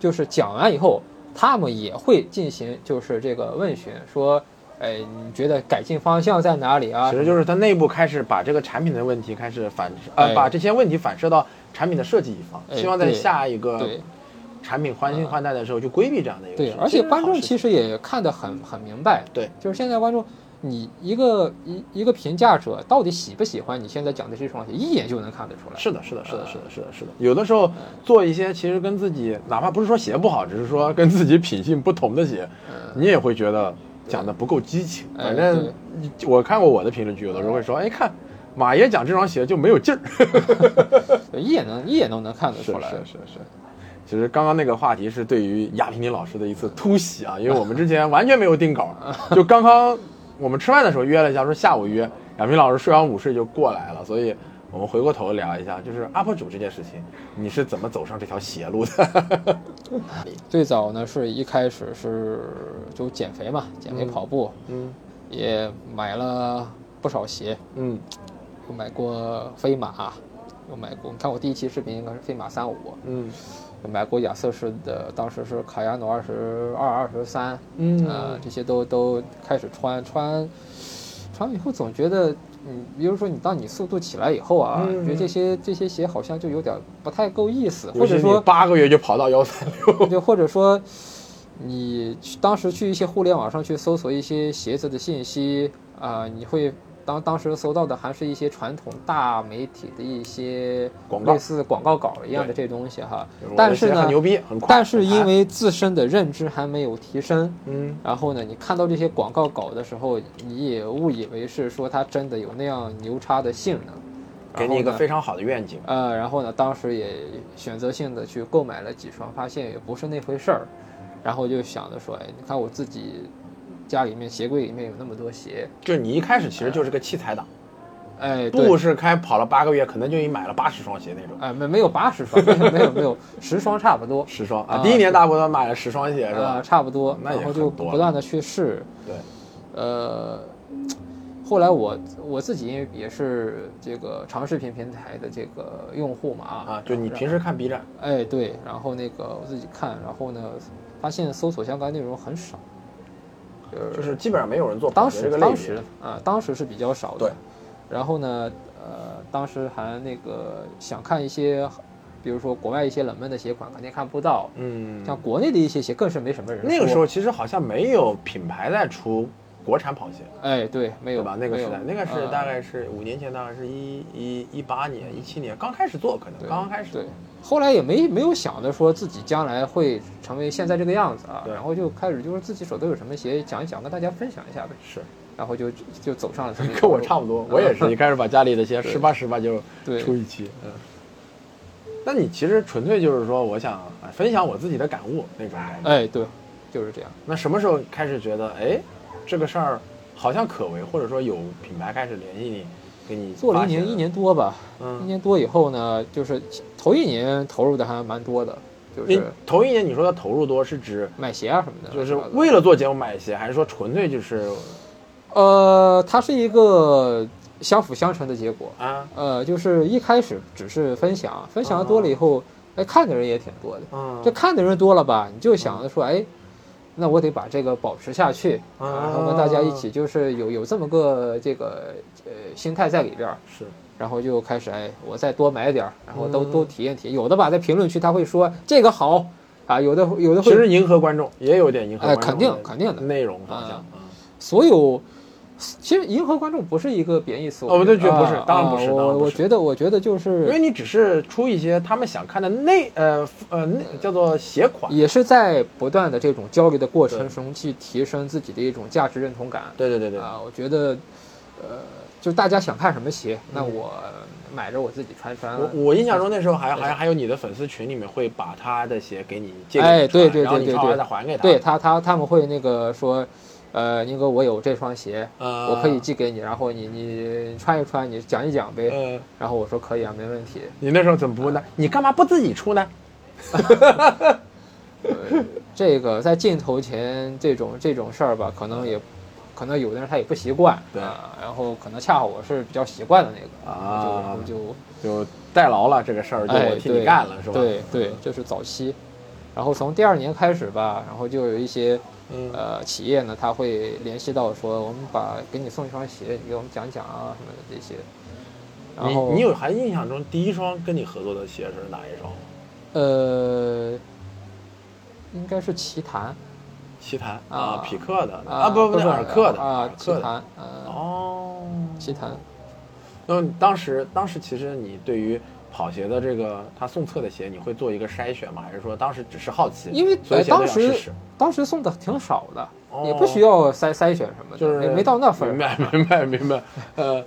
就是讲完以后，他们也会进行就是这个问询，说，哎，你觉得改进方向在哪里啊？其实就是它内部开始把这个产品的问题开始反呃，哎把这些问题反射到产品的设计一方，哎希望在下一个对产品换新换代的时候就规避这样的一个事对，而且观众其其实也看得很很明白，对，就是现在观众。你一个一一个评价者到底喜不喜欢你现在讲的这双鞋，一眼就能看得出来。是的，是的，是的，是的，是的，是的。有的时候做一些其实跟自己，哪怕不是说鞋不好，只是说跟自己品性不同的鞋，你也会觉得讲的不够激情。哎反正我看过我的评论区，有的时候会说，哎，看马爷讲这双鞋就没有劲儿。一眼能一眼都能看得出来。是是是。其实刚刚那个话题是对于亚平宁老师的一次突袭啊，因为我们之前完全没有定稿，就刚刚我们吃饭的时候约了一下，说下午约，亚平老师睡完午睡就过来了，所以我们回过头聊一下，就是 UP 主这件事情，你是怎么走上这条邪路的？最早呢是一开始是就减肥嘛，减肥跑步，嗯也买了不少鞋，嗯。有买过飞马，有买过，你看我第一期视频应该是飞马三五，嗯。有买过亚瑟士的，当时是卡亚诺二十二、二十三，嗯。呃，这些都都开始穿穿，穿完以后总觉得，嗯，比如说你当你速度起来以后啊，嗯。觉得这些这些鞋好像就有点不太够意思，或者说八个月就跑到幺三六，就或者说，你去当时去一些互联网上去搜索一些鞋子的信息啊、你会当当时搜到的还是一些传统大媒体的一些类似广告稿一样的这东西哈。但是呢很，牛逼，但是因为自身的认知还没有提升，嗯。然后呢，你看到这些广告稿的时候，你也误以为是说它真的有那样牛叉的性能，给你一个非常好的愿景。呃，然后呢，当时也选择性的去购买了几双，发现也不是那回事儿，然后就想着说，哎，你看我自己家里面鞋柜里面有那么多鞋，就是你一开始其实就是个器材党，哎，对。不是开跑了八个月，可能就已经买了八十双鞋那种。哎，没没有八十双，没有没有十双差不多，十双啊，啊第一年大部分买了十双鞋是啊、吧？差不多，然后就不断的去试，对，呃，后来我我自己因为也是这个长视频平台的这个用户嘛啊，就你平时看 B 站，哎对，然后那个我自己看，然后呢发现搜索相关内容很少，就是就是基本上没有人做当时当时啊、当时是比较少的。对。然后呢，呃，当时还那个想看一些，比如说国外一些冷门的鞋款，肯定看不到。嗯，像国内的一些鞋，更是没什么人。那个时候其实好像没有品牌在出国产跑鞋，哎，对，没有吧？那个时代，那个是呃大概是五年前，大概是一一一八年、一七年刚开始做，可能刚刚开始。对，后来也没没有想着说自己将来会成为现在这个样子啊，对然后就开始就是自己手头有什么鞋讲一讲，跟大家分享一下呗，是，然后就就走上了 跟我差不多，我也是一开始把家里的鞋对十八十八就出一期，嗯。那你其实纯粹就是说，我想啊分享我自己的感悟那种感觉。哎，对，就是这样。那什么时候开始觉得，哎，这个事儿好像可为，或者说有品牌开始联系你，给你做了一年一，年多吧，一嗯，年多以后呢，就是头一年投入的还蛮多的，就你是头一年你说的投入多是指买鞋啊什么的，就是为了做节目买鞋，还是说纯粹就是呃，它是一个相辅相成的结果。啊，呃，就是一开始只是分享，分享的多了以后，哎，看的人也挺多的。嗯，这看的人多了吧，你就想着说，哎，那我得把这个保持下去，啊然后跟大家一起，就是有有这么个这个呃心态在里边儿，是然后就开始，哎，我再多买点儿，然后都嗯都体验体验。有的吧，在评论区他会说这个好啊，有的有的会，其实迎合观众也有点迎合哎观众肯定肯定的内容方向所有。其实迎合观众不是一个贬义词，哦我觉得对觉得不是啊当然不是。我我觉得，我觉得就是因为你只是出一些他们想看的内呃呃内叫做鞋款，也是在不断的这种交流的过程中去提升自己的一种价值认同感。对对对对，啊。我觉得，呃，就大家想看什么鞋，那嗯我买着我自己穿穿。我我印象中那时候还对还还有你的粉丝群里面会把他的鞋给你借给哎对对然后你穿完对对对。再还给他，对他他他们会那个说，呃，宁哥我有这双鞋，呃，我可以寄给你，然后你你穿一穿，你讲一讲呗。呃，然后我说可以啊，没问题。你那时候怎么不问呢？你干嘛不自己出呢？这个在镜头前这种这种事儿吧，可能也，可能有的人他也不习惯，对啊，然后可能恰好我是比较习惯的那个，啊就就就代劳了这个事儿，就哎我替你干了是吧？对对，这是早期，然后从第二年开始吧，然后就有一些嗯。呃企业呢，他会联系到说，我们把给你送一双鞋，你给我们讲讲啊什么的这些，然后你你有还印象中第一双跟你合作的鞋是哪一双？呃，应该是奇谭。奇谭？啊。匹克的。啊，不不是是尔克的啊奇谭，呃，哦。奇谭。那么当时当时其实你对于跑鞋的这个他送测的鞋，你会做一个筛选吗？还是说当时只是好奇？因为当时当时送的挺少的，哦也不需要筛筛选什么的，就是没没到那份儿明。白明白明白，呃，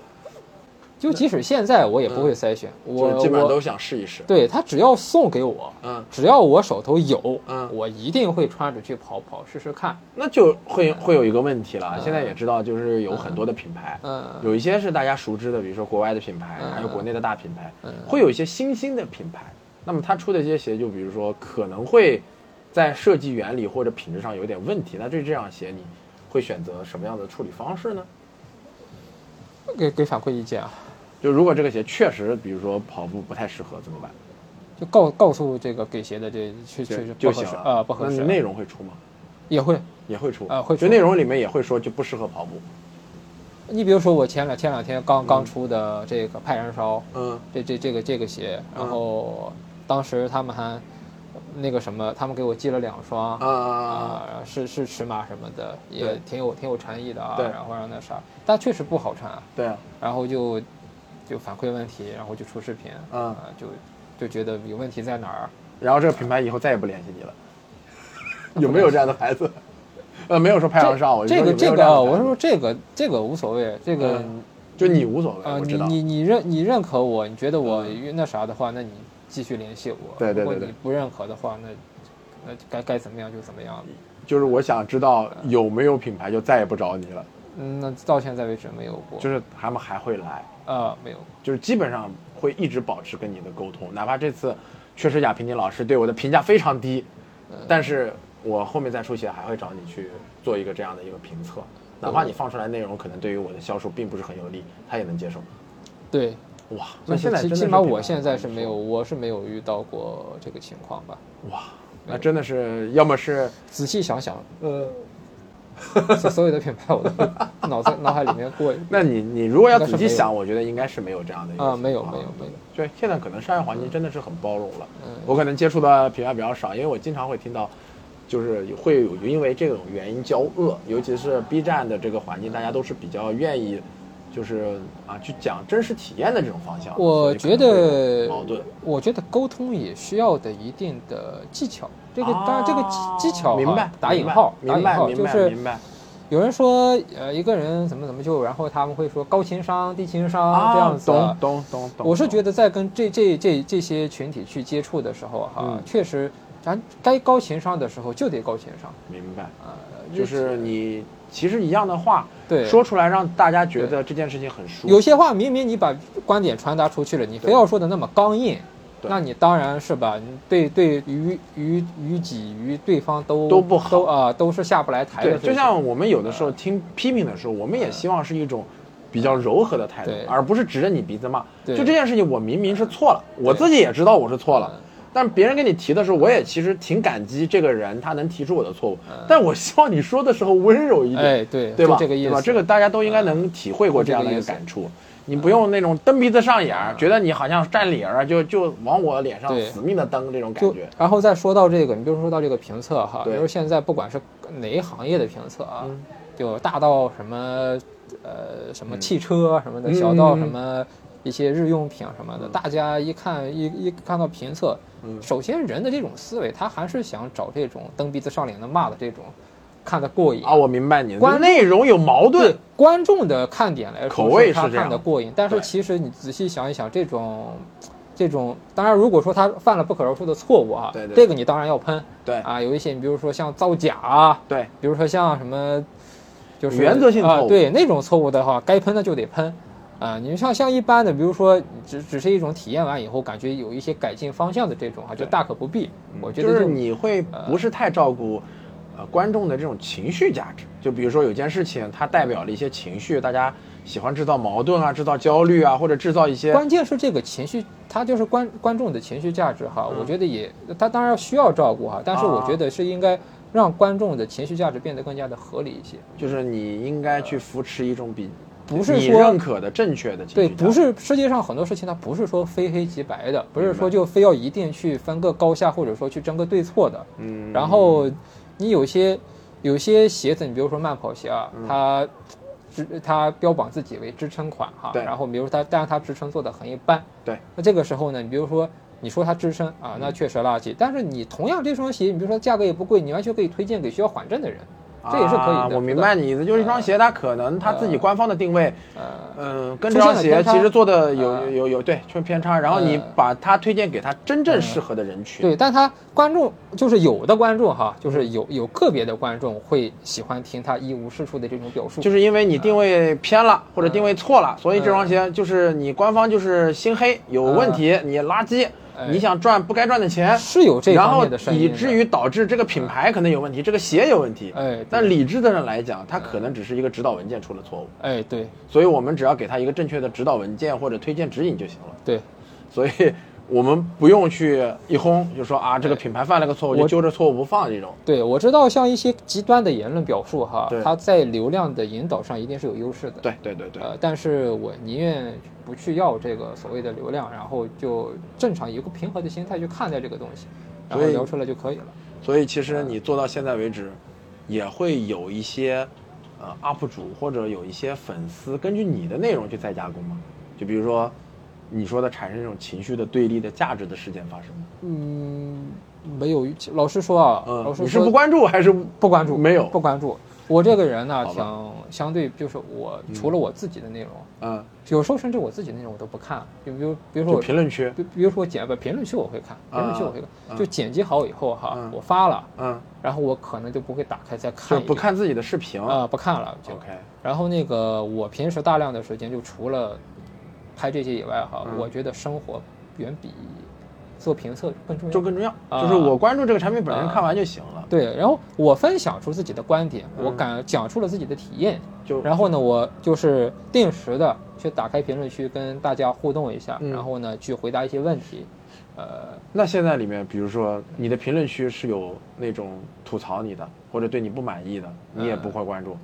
就即使现在我也不会筛选，就我基本上都想试一试。对他只要送给我，嗯，只要我手头有，嗯我一定会穿着去跑跑试试看。那就会会有一个问题了。嗯现在也知道，就是有很多的品牌，嗯有一些是大家熟知的，比如说国外的品牌，嗯还有国内的大品牌，嗯会有一些新兴的品牌。那么它出的这些鞋，就比如说可能会在设计原理或者品质上有点问题。那对这样鞋，你会选择什么样的处理方式呢？给给反馈意见啊，就如果这个鞋确实，比如说跑步不太适合，怎么办？就告告诉这个给鞋的这去就去就行了不合适啊，不合适。那你内容会出吗？也会。也会出啊会出就内容里面也会说就不适合跑步。你比如说我前两前两天刚刚出的这个派燃烧，嗯这这这个这个鞋，嗯然后当时他们还那个什么，他们给我寄了两双啊是是尺码什么的，也挺有挺有诚意的啊。对然后让那啥，但确实不好穿啊。对啊，然后就就反馈问题，然后就出视频嗯啊，就就觉得有问题在哪儿？然后这个品牌以后再也不联系你了，有没有这样的牌子？呃，没有说拍上上，这个这个我是说这个这个无所谓，这个嗯就你无所谓，啊，我知道。你你你认你认可我，你觉得我嗯那啥的话，那你继续联系我。如果对对如果你不认可的话，那那该该怎么样就怎么样。就是我想知道有没有品牌就再也不找你了，嗯，那到现在为止没有过。就是他们还会来，呃，没有。就是基本上会一直保持跟你的沟通，哪怕这次确实亚平宁老师对我的评价非常低，嗯但是我后面再出鞋还会找你去做一个这样的一个评测，哪怕你放出来内容可能对于我的销售并不是很有利，他也能接受。对，哇，那现在起起码我现在是没有，我是没有遇到过这个情况吧。哇，那真的是要么是仔细想想，呃，所 所有的品牌我都脑子脑海里面过那你你如果要仔细想，我觉得应该是没有这样的一个啊，没有没有没有。对，现在可能商业环境真的是很包容了。嗯我可能接触的品牌比较少，因为我经常会听到，就是会有因为这种原因交恶，尤其是 B 站的这个环境，大家都是比较愿意，就是啊去讲真实体验的这种方向。我觉得矛盾，我觉得沟通也需要的一定的技巧。这个当然，这个技技巧明白打引号，明白明白就是明白。有人说，呃，一个人怎么怎么就，然后他们会说高情商、低情商这样子。懂懂懂懂。我是觉得在跟这这这这些群体去接触的时候，哈，确实，咱该高情商的时候就得高情商。明白啊，就是你其实一样的话，对，说出来让大家觉得这件事情很舒服。有些话明明你把观点传达出去了，你非要说的那么刚硬。那你当然是吧，对对于于于己于对方都都不好，都啊都是下不来台的。就像我们有的时候听批评的时候，我们也希望是一种比较柔和的态度，而不是指着你鼻子骂。就这件事情，我明明是错了，我自己也知道我是错了，但别人跟你提的时候，我也其实挺感激这个人，他能提出我的错误。但我希望你说的时候温柔一点，哎，对，对吧？这个意思，这个大家都应该能体会过这样的一个感触。你不用那种蹬鼻子上眼儿，觉得你好像占理儿，就就往我脸上死命的蹬这种感觉。然后再说到这个，你比如说到这个评测哈，比如现在不管是哪一行业的评测啊，就大到什么呃什么汽车什么的，小到什么一些日用品什么的，大家一看一一看到评测，首先人的这种思维，他还是想找这种蹬鼻子上脸的骂的这种。看得过瘾啊！我明白你的内容有矛盾。观众的看点来说，口味是他看得过瘾。但是其实你仔细想一想，这种，这种，当然如果说他犯了不可饶恕的错误啊，对对，这个你当然要喷。对啊，有一些你比如说像造假啊，对，比如说像什么，就是原则性错误，对那种错误的话，该喷的就得喷。啊，你像像一般的，比如说只只是一种体验完以后，感觉有一些改进方向的这种啊，就大可不必。我觉得就是你会不是太照顾。呃，观众的这种情绪价值，就比如说有件事情，它代表了一些情绪，大家喜欢制造矛盾啊，制造焦虑啊，或者制造一些。关键是这个情绪，它就是观观众的情绪价值哈。我觉得也，它当然需要照顾哈，但是我觉得是应该让观众的情绪价值变得更加的合理一些。就是你应该去扶持一种比不是你认可的正确的情绪。对，不是世界上很多事情它不是说非黑即白的，不是说就非要一定去分个高下，或者说去争个对错的。嗯，然后。你有些有些鞋子，你比如说慢跑鞋啊，它支它标榜自己为支撑款哈，然后比如它，但是它支撑做的很一般，对，那这个时候呢，你比如说你说它支撑啊，那确实垃圾，但是你同样这双鞋，你比如说价格也不贵，你完全可以推荐给需要缓震的人。这也是可以的。我明白你意思，就是一双鞋，它可能它自己官方的定位，嗯，跟这双鞋其实做的有有有对出偏差，然后你把它推荐给他真正适合的人群。对，但他观众就是有的观众哈，就是有有个别的观众会喜欢听他一无是处的这种表述，就是因为你定位偏了或者定位错了，所以这双鞋就是你官方就是心黑有问题，你垃圾。你想赚不该赚的钱，是有这方面的声音，以至于导致这个品牌可能有问题，这个鞋有问题。哎，但理智的人来讲，他可能只是一个指导文件出了错误。哎，对，所以我们只要给他一个正确的指导文件或者推荐指引就行了。对，所以我们不用去一轰就说啊，这个品牌犯了个错误就揪着错误不放这种。对，我知道像一些极端的言论表述哈，它在流量的引导上一定是有优势的。对对对对。呃，但是我宁愿。不去要这个所谓的流量，然后就正常一个平和的心态去看待这个东西，然后聊出来就可以了。所以其实你做到现在为止，也会有一些呃 UP 主或者有一些粉丝根据你的内容去再加工嘛？就比如说你说的产生这种情绪的对立的价值的事件发生？嗯，没有。老实说啊，嗯，你是不关注还是不关注？没有，不关注。我这个人呢，挺相对，就是我除了我自己的内容，嗯，有时候甚至我自己内容我都不看，就比如比如说评论区，比比如说我剪不评论区我会看，评论区我会看，就剪辑好以后哈，我发了，嗯，然后我可能就不会打开再看，就不看自己的视频啊，不看了，OK。然后那个我平时大量的时间就除了拍这些以外哈，我觉得生活远比。做评测更重要，就更重要，就是我关注这个产品本身，看完就行了。对，然后我分享出自己的观点，我敢讲出了自己的体验，就然后呢，我就是定时的去打开评论区跟大家互动一下，然后呢去回答一些问题。呃，那现在里面，比如说你的评论区是有那种吐槽你的，或者对你不满意的，你也不会关注。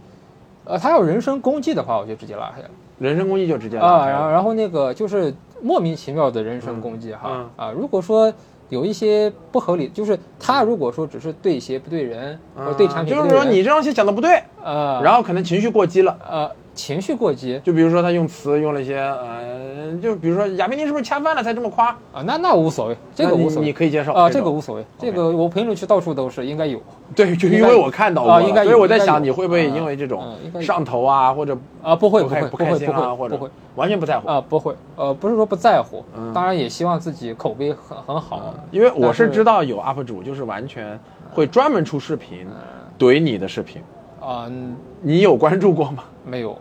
呃，他要人身攻击的话，我就直接拉黑了。人身攻击就直接。啊，然后然后那个就是。莫名其妙的人身攻击哈啊！如果说有一些不合理，就是他如果说只是对鞋不对人，或者对产品嗯就是说你这东西讲的不对，呃，然后可能情绪过激了。呃情绪过激就比如说他用词用了一些呃，就比如说亚冰尼是不是恰饭了才这么夸？啊，那那无所谓，这个无所谓，你可以接受啊，这个无所谓，这个我评论区到处都是，应该有。对，就因为我看到过了，啊应该有所以我在想你会不会啊因为这种上头啊，或者啊，不会不会不会不会或者不会。完全不在乎。啊，不会，呃，不是说不在乎，嗯。当然也希望自己口碑很很好，因为我是知道有 UP 主就是完全会专门出视频怼你的视频，啊，嗯你有关注过吗？没有，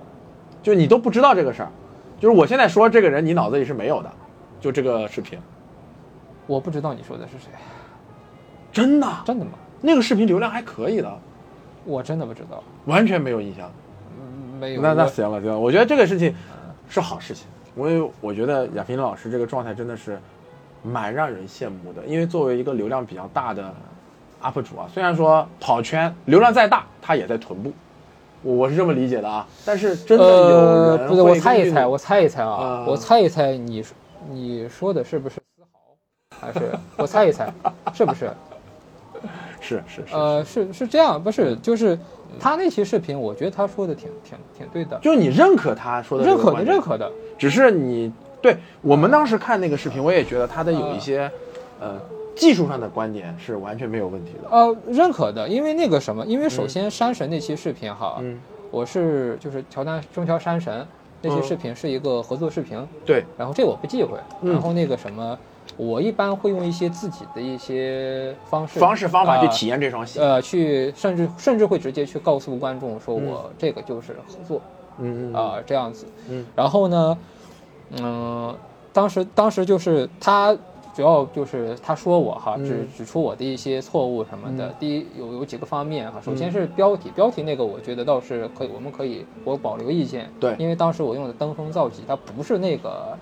就你都不知道这个事儿，就是我现在说这个人你脑子里是没有的，就这个视频，我不知道你说的是谁，真的，真的吗？那个视频流量还可以的，我真的不知道，完全没有印象。嗯没有，那那行了行了，我觉得这个事情是好事情。我也我觉得亚平老师这个状态真的是蛮让人羡慕的，因为作为一个流量比较大的 UP 主啊，虽然说跑圈流量再大，他也在臀部，我我是这么理解的啊。但是真的有呃，人不是，我猜一猜，我猜一猜啊啊，我猜一猜你说你说的是不是丝毫，还是我猜一猜，是不是？是是是，呃，是是这样，不是，就是他那期视频，我觉得他说的挺挺挺对的，就是你认可他说的认可的认可的，只是你对我们当时看那个视频，我也觉得他的有一些呃技术上的观点是完全没有问题的。呃，认可的，因为那个什么，因为首先山神那期视频哈，嗯，我是就是乔丹中乔山神那期嗯视频是一个合作视频，对，然后这我不忌讳，嗯。然后那个什么，我一般会用一些自己的一些方式方式方法去呃体验这双鞋。呃，去甚至甚至会直接去告诉观众说我这个就是合作嗯嗯。啊、这样子。嗯，然后呢，嗯、当时当时就是他主要就是他说我哈，嗯指指出我的一些错误什么的。嗯第一有有几个方面哈，首先是标题，标题那个我觉得倒是可以，我们可以我保留意见。对因为当时我用的登峰造极，它不是那个。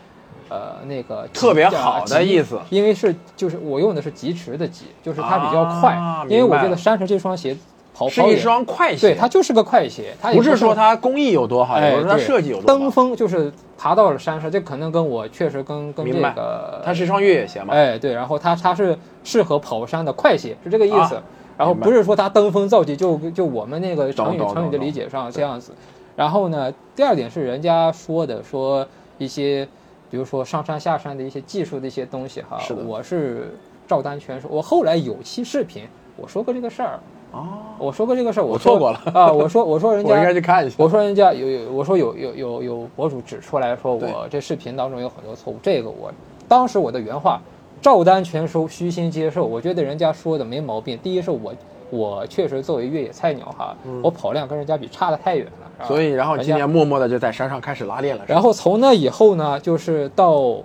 呃，那个特别好的意思因为是就是我用的是疾驰的疾，就是它比较快，啊因为我觉得山神这双鞋跑是一双快鞋，对，它就是个快鞋，它也不是说它工艺有多好，哎也不是它设计有多登，峰就是爬到了山上，这可能跟我确实跟跟这个它是一双越野鞋嘛。哎对，然后它它是适合跑山的快鞋，是这个意思。啊然后不是说它登峰造极，就就我们那个成语成语的理解上这样子。然后呢，第二点是人家说的说一些，比如说上山下山的一些技术的一些东西哈，是的我是照单全收。我后来有期视频我说过这个事儿，哦，我说过这个事儿，我错过了 啊，我说我说人家 我应该家去看一下。我说人家有有，我说有有有有博主指出来说我这视频当中有很多错误，这个我当时我的原话照单全收，虚心接受。我觉得人家说的没毛病。第一是我我确实作为越野菜鸟哈，我跑量跟人家比差的太远了，所以，然后今年默默的就在山上开始拉练了。然后从那以后呢，就是到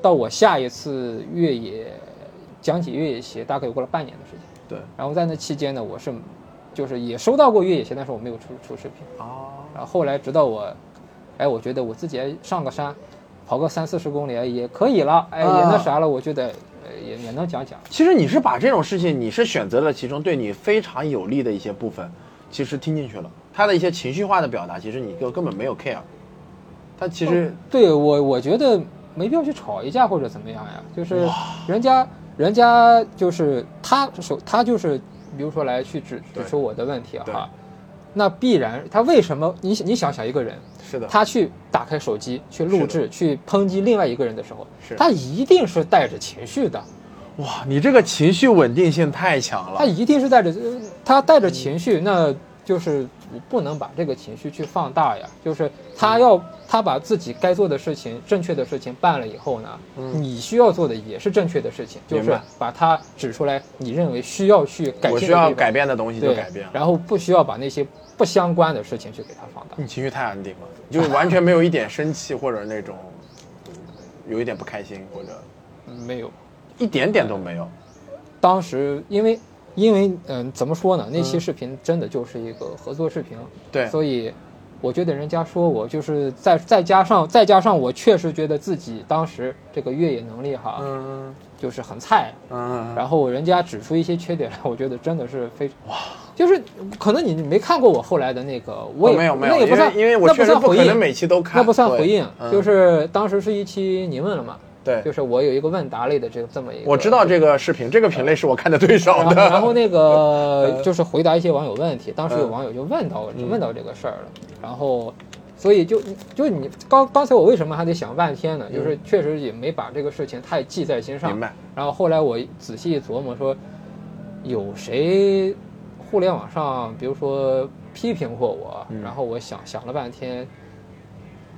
到我下一次越野讲解越野鞋，大概有过了半年的时间。对，然后在那期间呢，我是就是也收到过越野鞋，但是我没有出出视频。哦，然后后来直到我，哎，我觉得我自己哎上个山，跑个三四十公里哎也可以了，哎，啊也那啥了，我觉得呃也也能讲讲。其实你是把这种事情，你是选择了其中对你非常有利的一些部分，其实听进去了。他的一些情绪化的表达，其实你根根本没有 care。他其实对我，我觉得没必要去吵一架或者怎么样呀，就是人家人家就是他手他就是，比如说来去指指出我的问题对。哈，那必然他为什么你你想想一个人，是的，他去打开手机去录制去抨击另外一个人的时候是，他一定是带着情绪的。哇，你这个情绪稳定性太强了。他一定是带着，呃他带着情绪，那就是我不能把这个情绪去放大呀。就是他要他把自己该做的事情、正确的事情办了以后呢，你需要做的也是正确的事情，就是把它指出来，你认为需要去改我需要改变的东西就改变了。然后不需要把那些不相关的事情去给它放大。你情绪太安定了，就完全没有一点生气或者那种 有一点不开心或者没有，一点点都没有。当时因为因为嗯、怎么说呢？那期视频真的就是一个合作视频，对所以我觉得人家说我就是再再加上再加上我确实觉得自己当时这个越野能力哈，嗯就是很菜，嗯，然后人家指出一些缺点来，我觉得真的是非哇，就是可能你没看过我后来的那个，我也、哦没有没有，那也不算，因为我那确实不算回应。可能每期都看，那不算回应，嗯就是当时是一期你问了嘛，对就是我有一个问答类的这个这么一个，我知道这个视频，这个品类是我看的最少的。然后那个 就是回答一些网友问题，当时有嗯网友就问到、问到这个事儿了，然后，所以就就你刚刚才我为什么还得想半天呢？就是确实也没把这个事情太记在心上。明白。然后后来我仔细琢磨说，有谁互联网上比如说批评过我，嗯然后我想想了半天。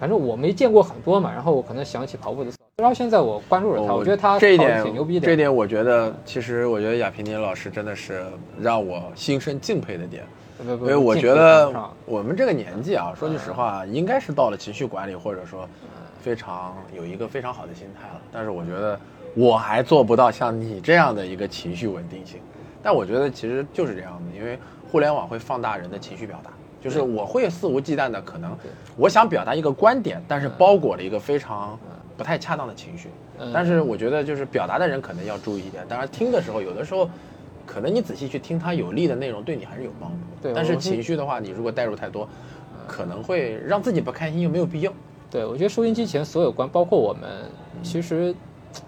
反正我没见过很多嘛，然后我可能想起跑步的时候，然后现在我关注了他，哦我觉得他这一点挺牛逼的。这一点我觉得，其实我觉得亚平宁老师真的是让我心生敬佩的点。因为我觉得我们这个年纪啊，说句实话，应该是到了情绪管理或者说非常有一个非常好的心态了。但是我觉得我还做不到像你这样的一个情绪稳定性。但我觉得其实就是这样的，因为互联网会放大人的情绪表达，就是我会肆无忌惮的可能我想表达一个观点，但是包裹了一个非常不太恰当的情绪。嗯但是我觉得就是表达的人可能要注意一点，当然听的时候有的时候。可能你仔细去听他有利的内容，对你还是有帮助。对但是情绪的话，你如果带入太多，可能会让自己不开心，又没有必要。对，我觉得收音机前所有观，包括我们，其实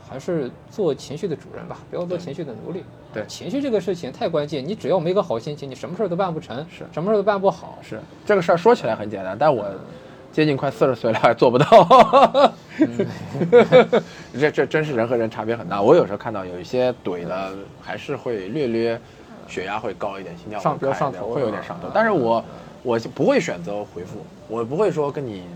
还是做情绪的主人吧，不要做情绪的奴隶。对情绪这个事情太关键，你只要没个好心情，你什么事儿都办不成，是什么事儿都办不好。是这个事儿说起来很简单，但我接近快四十岁了还做不到。这这真是人和人差别很大。我有时候看到有一些怼的，还是会略略血压会高一点，心跳上比较会快一点上头会有点上头。但是我我不会选择回复，我不会说跟你对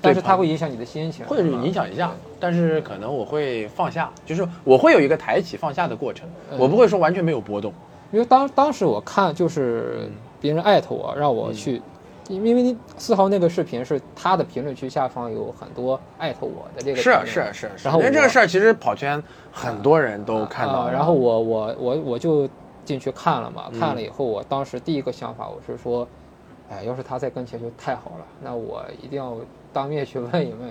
但是它会影响你的心情，会影响一下，但是可能我会放下，就是我会有一个抬起放下的过程，嗯我不会说完全没有波动。因为当当时我看就是别人艾特我，让嗯。我去，因为因为四号那个视频是他的评论区下方有很多艾特我的这个是是是是，然后因为这个事儿其实跑圈很多人都看到了，啊然后我我我我就进去看了嘛，嗯看了以后，我当时第一个想法我是说，哎，要是他在跟前就太好了，那我一定要当面去问一问，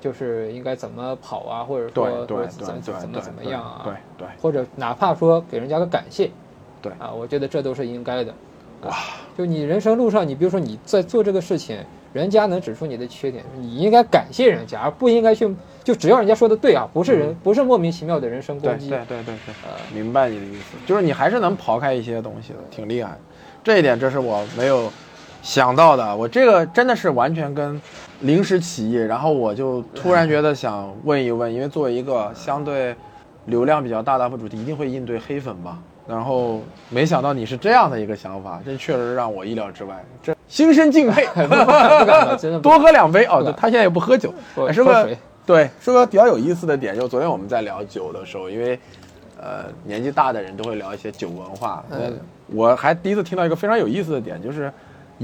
就是应该怎么跑啊，或者说怎么对对对怎么怎么样啊，对对或者哪怕说给人家个感谢，对啊，我觉得这都是应该的。哇，就你人生路上，你比如说你在做这个事情，人家能指出你的缺点，你应该感谢人家，而不应该去就只要人家说的对啊，不是人、不是莫名其妙的人身攻击。对对对对，呃，明白你的意思，就是你还是能刨开一些东西的，挺厉害。这一点这是我没有想到的，我这个真的是完全跟临时起意，然后我就突然觉得想问一问，因为作为一个相对流量比较大的 UP 主，一定会应对黑粉吧。然后没想到你是这样的一个想法，这确实让我意料之外，这心生敬佩，多喝两杯哦。对他现在也不喝酒，不哎说个喝水对，说个比较有意思的点，就昨天我们在聊酒的时候，因为呃年纪大的人都会聊一些酒文化，嗯呃我还第一次听到一个非常有意思的点，就是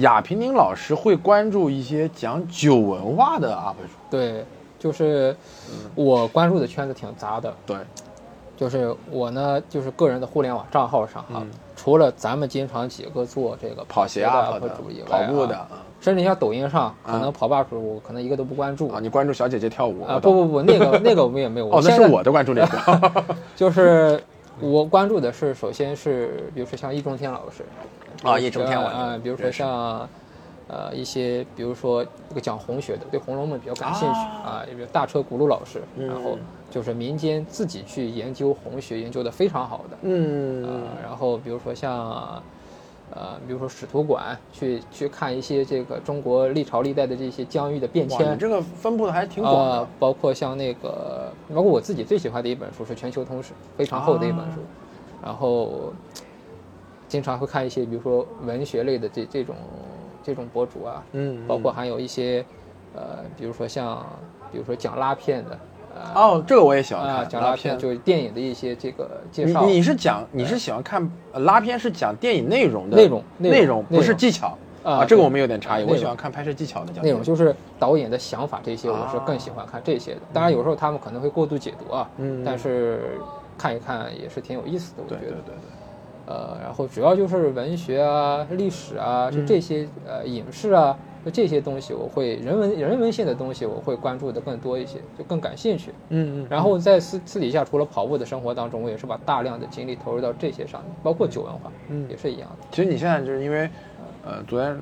亚平宁老师会关注一些讲酒文化的 UP 主，对，就是我关注的圈子挺杂的，对，就是我呢，就是个人的互联网账号上啊，嗯。除了咱们经常几个做这个跑鞋的 UP 主以外、跑步的啊，甚至像抖音上，可啊能跑吧主我可能一个都不关注。啊，你关注小姐姐跳舞啊，不不不，那个 那个我们也没有。哦，那是我的关注链条，就是我关注的是，首先是比如说像易中天老师啊易中天我啊，比如说像呃一些，比如说这个讲红学的，对《红楼梦》比较感兴趣啊啊，也比如大车轱辘老师，嗯然后就是民间自己去研究红学，研究的非常好的。嗯呃，然后比如说像，呃，比如说使徒馆去去看一些这个中国历朝历代的这些疆域的变哇，迁你，这个分布的还挺广包括像那个，包括我自己最喜欢的一本书是《全球通史》，非常厚的一本书，然后经常会看一些，比如说文学类的这这种这种博主啊，嗯，包括还有一些，呃，比如说像，比如说讲拉片的，呃，哦，这个我也喜欢啊，看讲拉片就是电影的一些这个介绍，你你是讲你是喜欢看呃拉片是讲电影内容的内容内内容不是技巧啊这个我们有点差异。我喜欢看拍摄技巧的讲内容就是导演的想法这些，我是啊更喜欢看这些的。当然有时候他们可能会过度解读啊，嗯但是看一看也是挺有意思的，我觉得。对对对对，呃，然后主要就是文学啊、历史啊，就这些呃影视啊，就这些东西，我会人文人文性的东西，我会关注的更多一些，就更感兴趣。嗯嗯，然后在私私底下，除了跑步的生活当中，我也是把大量的精力投入到这些上面，包括酒文化，嗯也是一样的。其实你现在就是因为，呃，昨天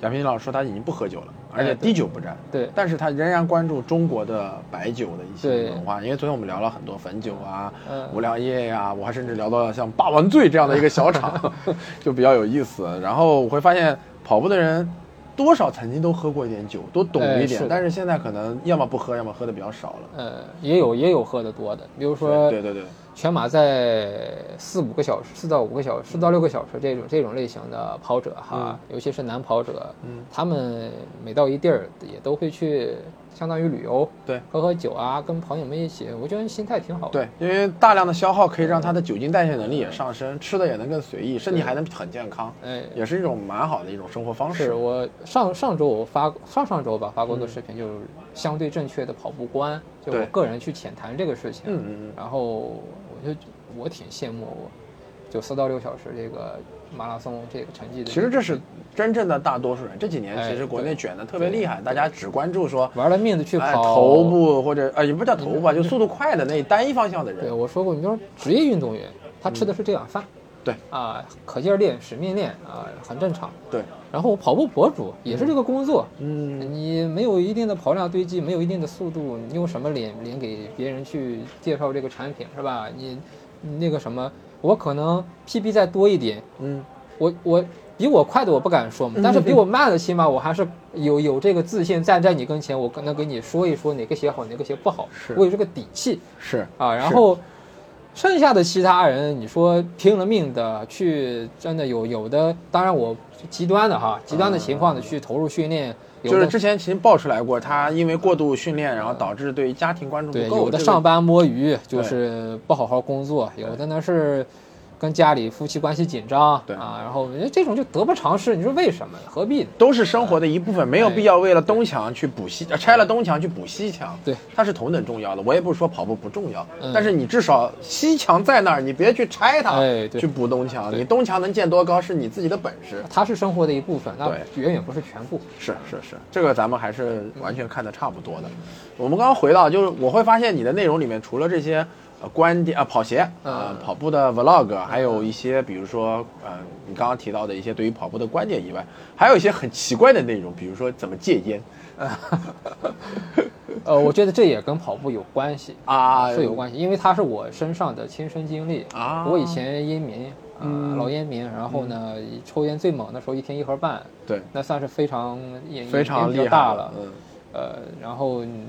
亚平老师说他已经不喝酒了而且滴酒不沾。对但是他仍然关注中国的白酒的一些文化，因为昨天我们聊了很多汾酒啊、嗯无良夜呀、我还甚至聊到了像霸王醉这样的一个小厂，就比较有意思。然后我会发现跑步的人多少曾经都喝过一点酒，都懂一点，哎是但是现在可能要么不喝，要么喝的比较少了。呃，也有也有喝的多的，比如说对对对，全马在四五个小时、四到五个小时、四到六个小时这种这种类型的跑者哈，尤其是男跑者，嗯。他们每到一地儿也都会去相当于旅游，对喝喝酒啊，跟朋友们一起，我觉得心态挺好的。对，因为大量的消耗可以让他的酒精代谢能力也上升，吃的也能更随意，身体还能很健康，哎，也是一种蛮好的一种生活方式。是我上上周我发上上周吧发过一个视频，就是相对正确的跑步观，就我个人去浅谈这个事情。嗯嗯嗯，然后我就我挺羡慕我，就四到六小时这个马拉松这个成绩的。其实这是真正的大多数人。这几年哎其实国内卷的特别厉害，大家只关注说玩了命的去哎跑头。部或者呃也不叫头部吧，就速度快的那单一方向的人对。我说过，你说职业运动员，他吃的是这碗饭。对啊，可劲儿练，使命练啊，很正常。对，然后跑步博主也是这个工作，嗯，你没有一定的跑量堆积，没有一定的速度，你用什么脸脸给别人去介绍这个产品是吧？你你那个什么，我可能 PB 再多一点，嗯，我我比我快的我不敢说嘛，但是比我慢的起码我还是有有这个自信站在你跟前，我可能给你说一说哪个鞋好，哪个鞋不好，是我有这个底气是啊。然后剩下的其他人，你说拼了命的去，真的有有的，当然我极端的哈，极端的情况的去投入训练，有就是之前其实爆出来过，他因为过度训练，然后导致对于家庭关注，不够。对有的上班摸鱼，就是不好好工作；有的呢是跟家里夫妻关系紧张，对啊，然后这种就得不偿失。你说为什么？何必呢？都是生活的一部分，没有哎必要为了东墙去补西，呃拆了东墙去补西墙。对，它是同等重要的。我也不是说跑步不重要，嗯但是你至少西墙在那儿，你别去拆它，去补东墙。你东墙能建多高是你自己的本事。它是生活的一部分，那远远不是全部。是是是，这个咱们还是完全看的差不多的。我们刚刚回到，就是我会发现你的内容里面除了这些呃观点啊、跑鞋啊、嗯跑步的 vlog，还有一些比如说呃你刚刚提到的一些对于跑步的观点以外，还有一些很奇怪的内容，比如说怎么戒烟 呃，我觉得这也跟跑步有关系，啊，是有关系，因为它是我身上的亲身经历。啊。我以前烟民，啊、嗯老烟民，然后呢，抽烟最猛的时候一天一盒半，对那算是非常烟非常大了。嗯呃，然后嗯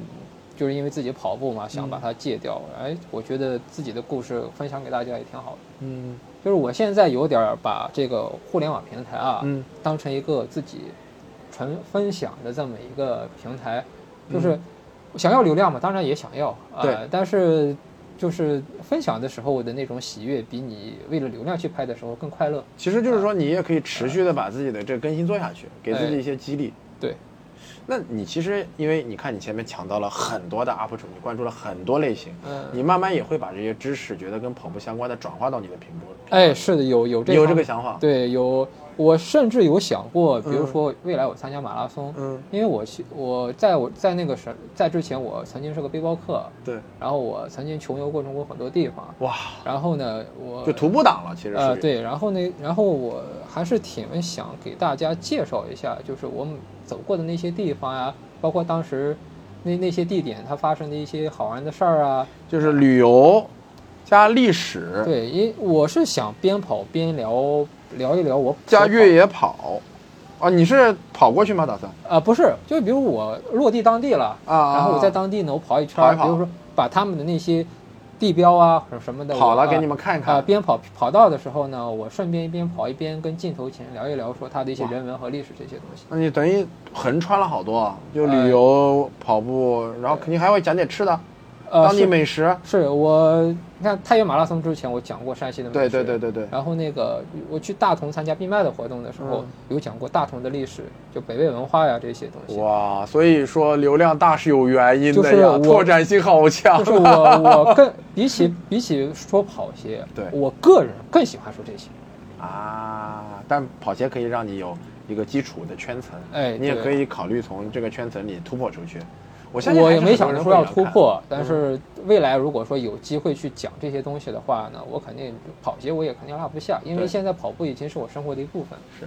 就是因为自己跑步嘛，想把它戒掉。哎，我觉得自己的故事分享给大家也挺好的。嗯就是我现在有点儿把这个互联网平台啊，嗯当成一个自己纯分享的这么一个平台，就是想要流量嘛，当然也想要啊、对但是就是分享的时候的那种喜悦，比你为了流量去拍的时候更快乐。其实就是说你也可以持续的把自己的这个更新做下去，给自己一些激励。对，那你其实，因为你看你前面抢到了很多的 UP 主，你关注了很多类型，嗯你慢慢也会把这些知识，觉得跟跑步相关的转化到你的屏幕。哎，是的，有有这个有这个想法？对，有我甚至有想过，比如说未来我参加马拉松，嗯，因为我去我在我在那个时在之前，我曾经是个背包客，对，然后我曾经穷游过中国很多地方，哇，然后呢，我就徒步党了，其实是。呃，对，然后呢，然后我还是挺想给大家介绍一下，就是我们走过的那些地方呀，包括当时那那些地点它发生的一些好玩的事儿啊。就是旅游加历史对，因我是想边跑边聊聊一聊我加越野跑。啊，你是跑过去吗？打算？跑啊、不是，就比如我落地当地了，啊然后我在当地呢，我跑一圈儿，跑一跑比如说把他们的那些地标啊什么的，跑了给你们看啊、看。边跑跑道的时候呢，我顺便一边跑一边跟镜头前聊一聊，说它的一些人文和历史这些东西。那你等于横穿了好多啊，就哎旅游、跑步，然后肯定还会讲点吃的，呃，当地美食。是我，你看太原马拉松之前我讲过山西的美对食，对对对对对。然后那个我去大同参加闭麦的活动的时候，嗯有讲过大同的历史，就北魏文化呀这些东西。哇，所以说流量大是有原因的呀，我拓展性好强。就是我我 更比起比起说跑鞋，对我个人更喜欢说这些。啊，但跑鞋可以让你有一个基础的圈层，哎你也可以考虑从这个圈层里突破出去。我我也没想着说要。突破，但是未来如果说有机会去讲这些东西的话呢，我肯定跑鞋我也肯定落不下，因为现在跑步已经是我生活的一部分。是，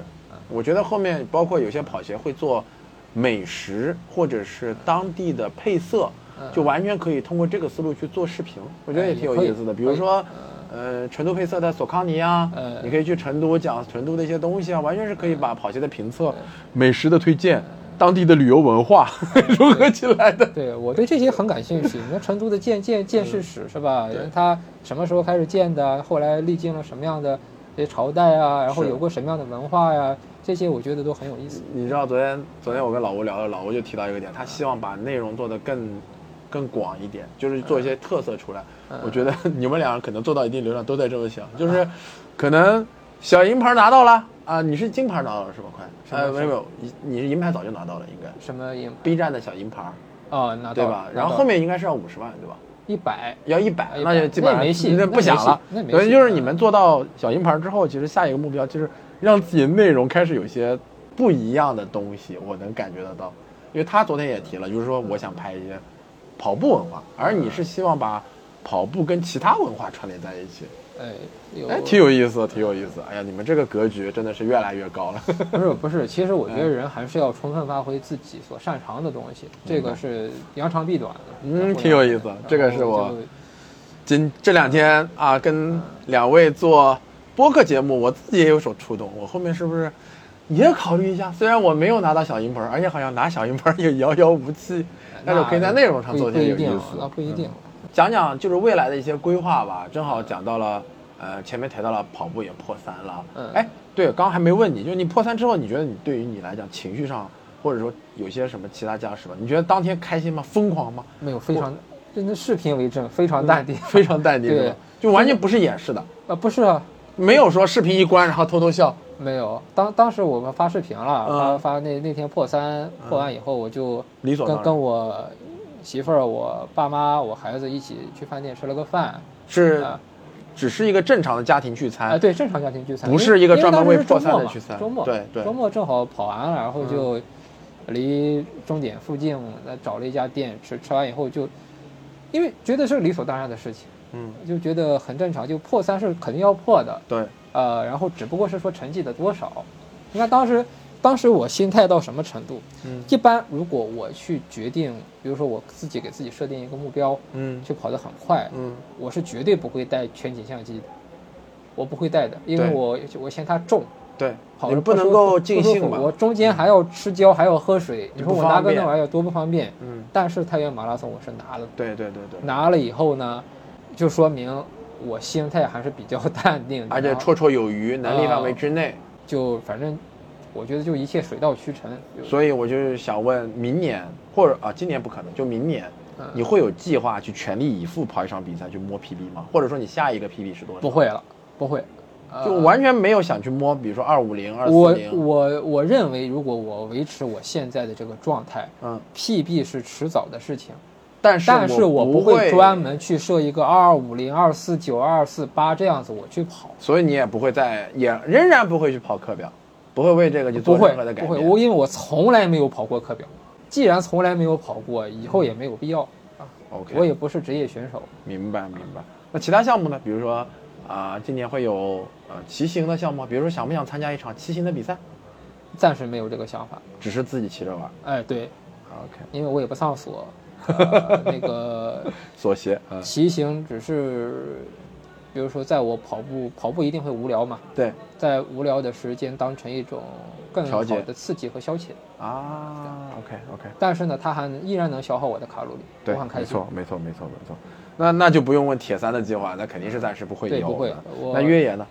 我觉得后面包括有些跑鞋会做美食或者是当地的配色，嗯。就完全可以通过这个思路去做视频，我觉得也挺有意思的。比如说，呃，成都配色的索康尼啊，嗯你可以去成都讲成都的一些东西啊，完全是可以把跑鞋的评测、美食的推荐、当地的旅游文化 融合起来的。对我对这些很感兴趣。你看成都的建建建市史是吧？对它什么时候开始建的？后来历经了什么样的这些朝代啊？然后有过什么样的文化呀？这些我觉得都很有意思。你知道昨天昨天我跟老吴聊了，老吴就提到一个点，他希望把内容做得更更广一点，就是做一些特色出来。嗯我觉得 你们俩可能做到一定流量都在这么想，就是可能小银牌拿到了啊，你是金牌拿到了是吧？快，呃，没有没有，你你是银牌早就拿到了，应该什么银 B 站的小银牌，哦，拿到对吧？然后后面应该是要五十万，对吧？一百，要一百，100那就基本上没戏那不想了。等于就是你们做到小银牌之后，其实下一个目标就是让自己的内容开始有些不一样的东西，我能感觉得到。因为他昨天也提了，就是说我想拍一些跑步文化，而你是希望把跑步跟其他文化串联在一起，哎，有哎，挺有意思，挺有意思。哎呀，你们这个格局真的是越来越高了。不是不是，其实我觉得人还是要充分发挥自己所擅长的东西，这个是扬长避短的。嗯挺有意思这个是我今这两天啊，跟两位做播客节目，我自己也有所触动。我后面是不是也考虑一下？虽然我没有拿到小银牌，而且好像拿小银牌也遥遥无期，但是我可以在内容上做不一些有意思，那不一定。讲讲就是未来的一些规划吧。正好讲到了，呃，前面提到了跑步也破三了。嗯哎，对，刚刚还没问你，就是你破三之后，你觉得你对于你来讲情绪上，或者说有些什么其他加持吧？你觉得当天开心吗？疯狂吗？没有非常，就那视频为证，非常淡定。非常淡定，对？就完全不是掩饰的，啊，不是啊，没有说视频一关然后偷偷笑。没有。当当时我们发视频了，嗯发发那那天破三破完以后，我就跟跟我媳妇儿、我爸妈、我孩子一起去饭店吃了个饭。是啊只是一个正常的家庭聚餐，哎，对，正常家庭聚餐，不是一个专门为破三的聚餐周末对对周末正好跑完了，然后就离终点附近呃找了一家店吃，吃完以后就，因为觉得是理所当然的事情，嗯，就觉得很正常，就破三是肯定要破的，对，呃，然后只不过是说成绩的多少。你看当时，当时我心态到什么程度？嗯。一般如果我去决定，比如说我自己给自己设定一个目标，嗯。去跑得很快，嗯，我是绝对不会带全景相机的，我不会带的，因为我我嫌它重，对，跑你不能够尽兴嘛，我中间还要吃胶，还要喝水，你说我拿个那玩意儿多不方便？嗯，但是太原马拉松我是拿了，对对对对，拿了以后呢，就说明我心态还是比较淡定的，而且绰绰有余，能力范围之内。就反正我觉得就一切水到渠成。所以我就是想问，明年或者啊，今年不可能，就明年，嗯你会有计划去全力以赴跑一场比赛去摸 PB 吗？或者说你下一个 PB 是多少？不，会了，不会。呃就完全没有想去摸，比如说二五零、二四我零，我我认为，如果我维持我现在的这个状态嗯，，PB 是迟早的事情。但是但是我不不会专，门去设一个二二五零、二四九、二四八这样子我去跑，所以你也不会再，也仍然不会去跑课表，不会为这个去做不会任何的改变。不会，我因为我从来没有跑过课表，既然从来没有跑过，以后也没有必要啊。OK，我也不是职业选手，明白明白。那其他项目呢？比如说啊、今年会有呃骑行的项目，比如说想不想参加一场骑行的比赛？暂时没有这个想法。只是自己骑着玩。哎，对，OK，因为我也不上锁，呃、那个 锁鞋，嗯，骑行只是，比如说在我跑步跑步一定会无聊嘛，对在无聊的时间当成一种更好的刺激和消遣。啊，OK OK，但是呢，它还依然能消耗我的卡路里，对我很，开心。没错没错没错没错。那那就不用问铁三的计划，那肯定是暂时不会有的。对不会我那越野呢？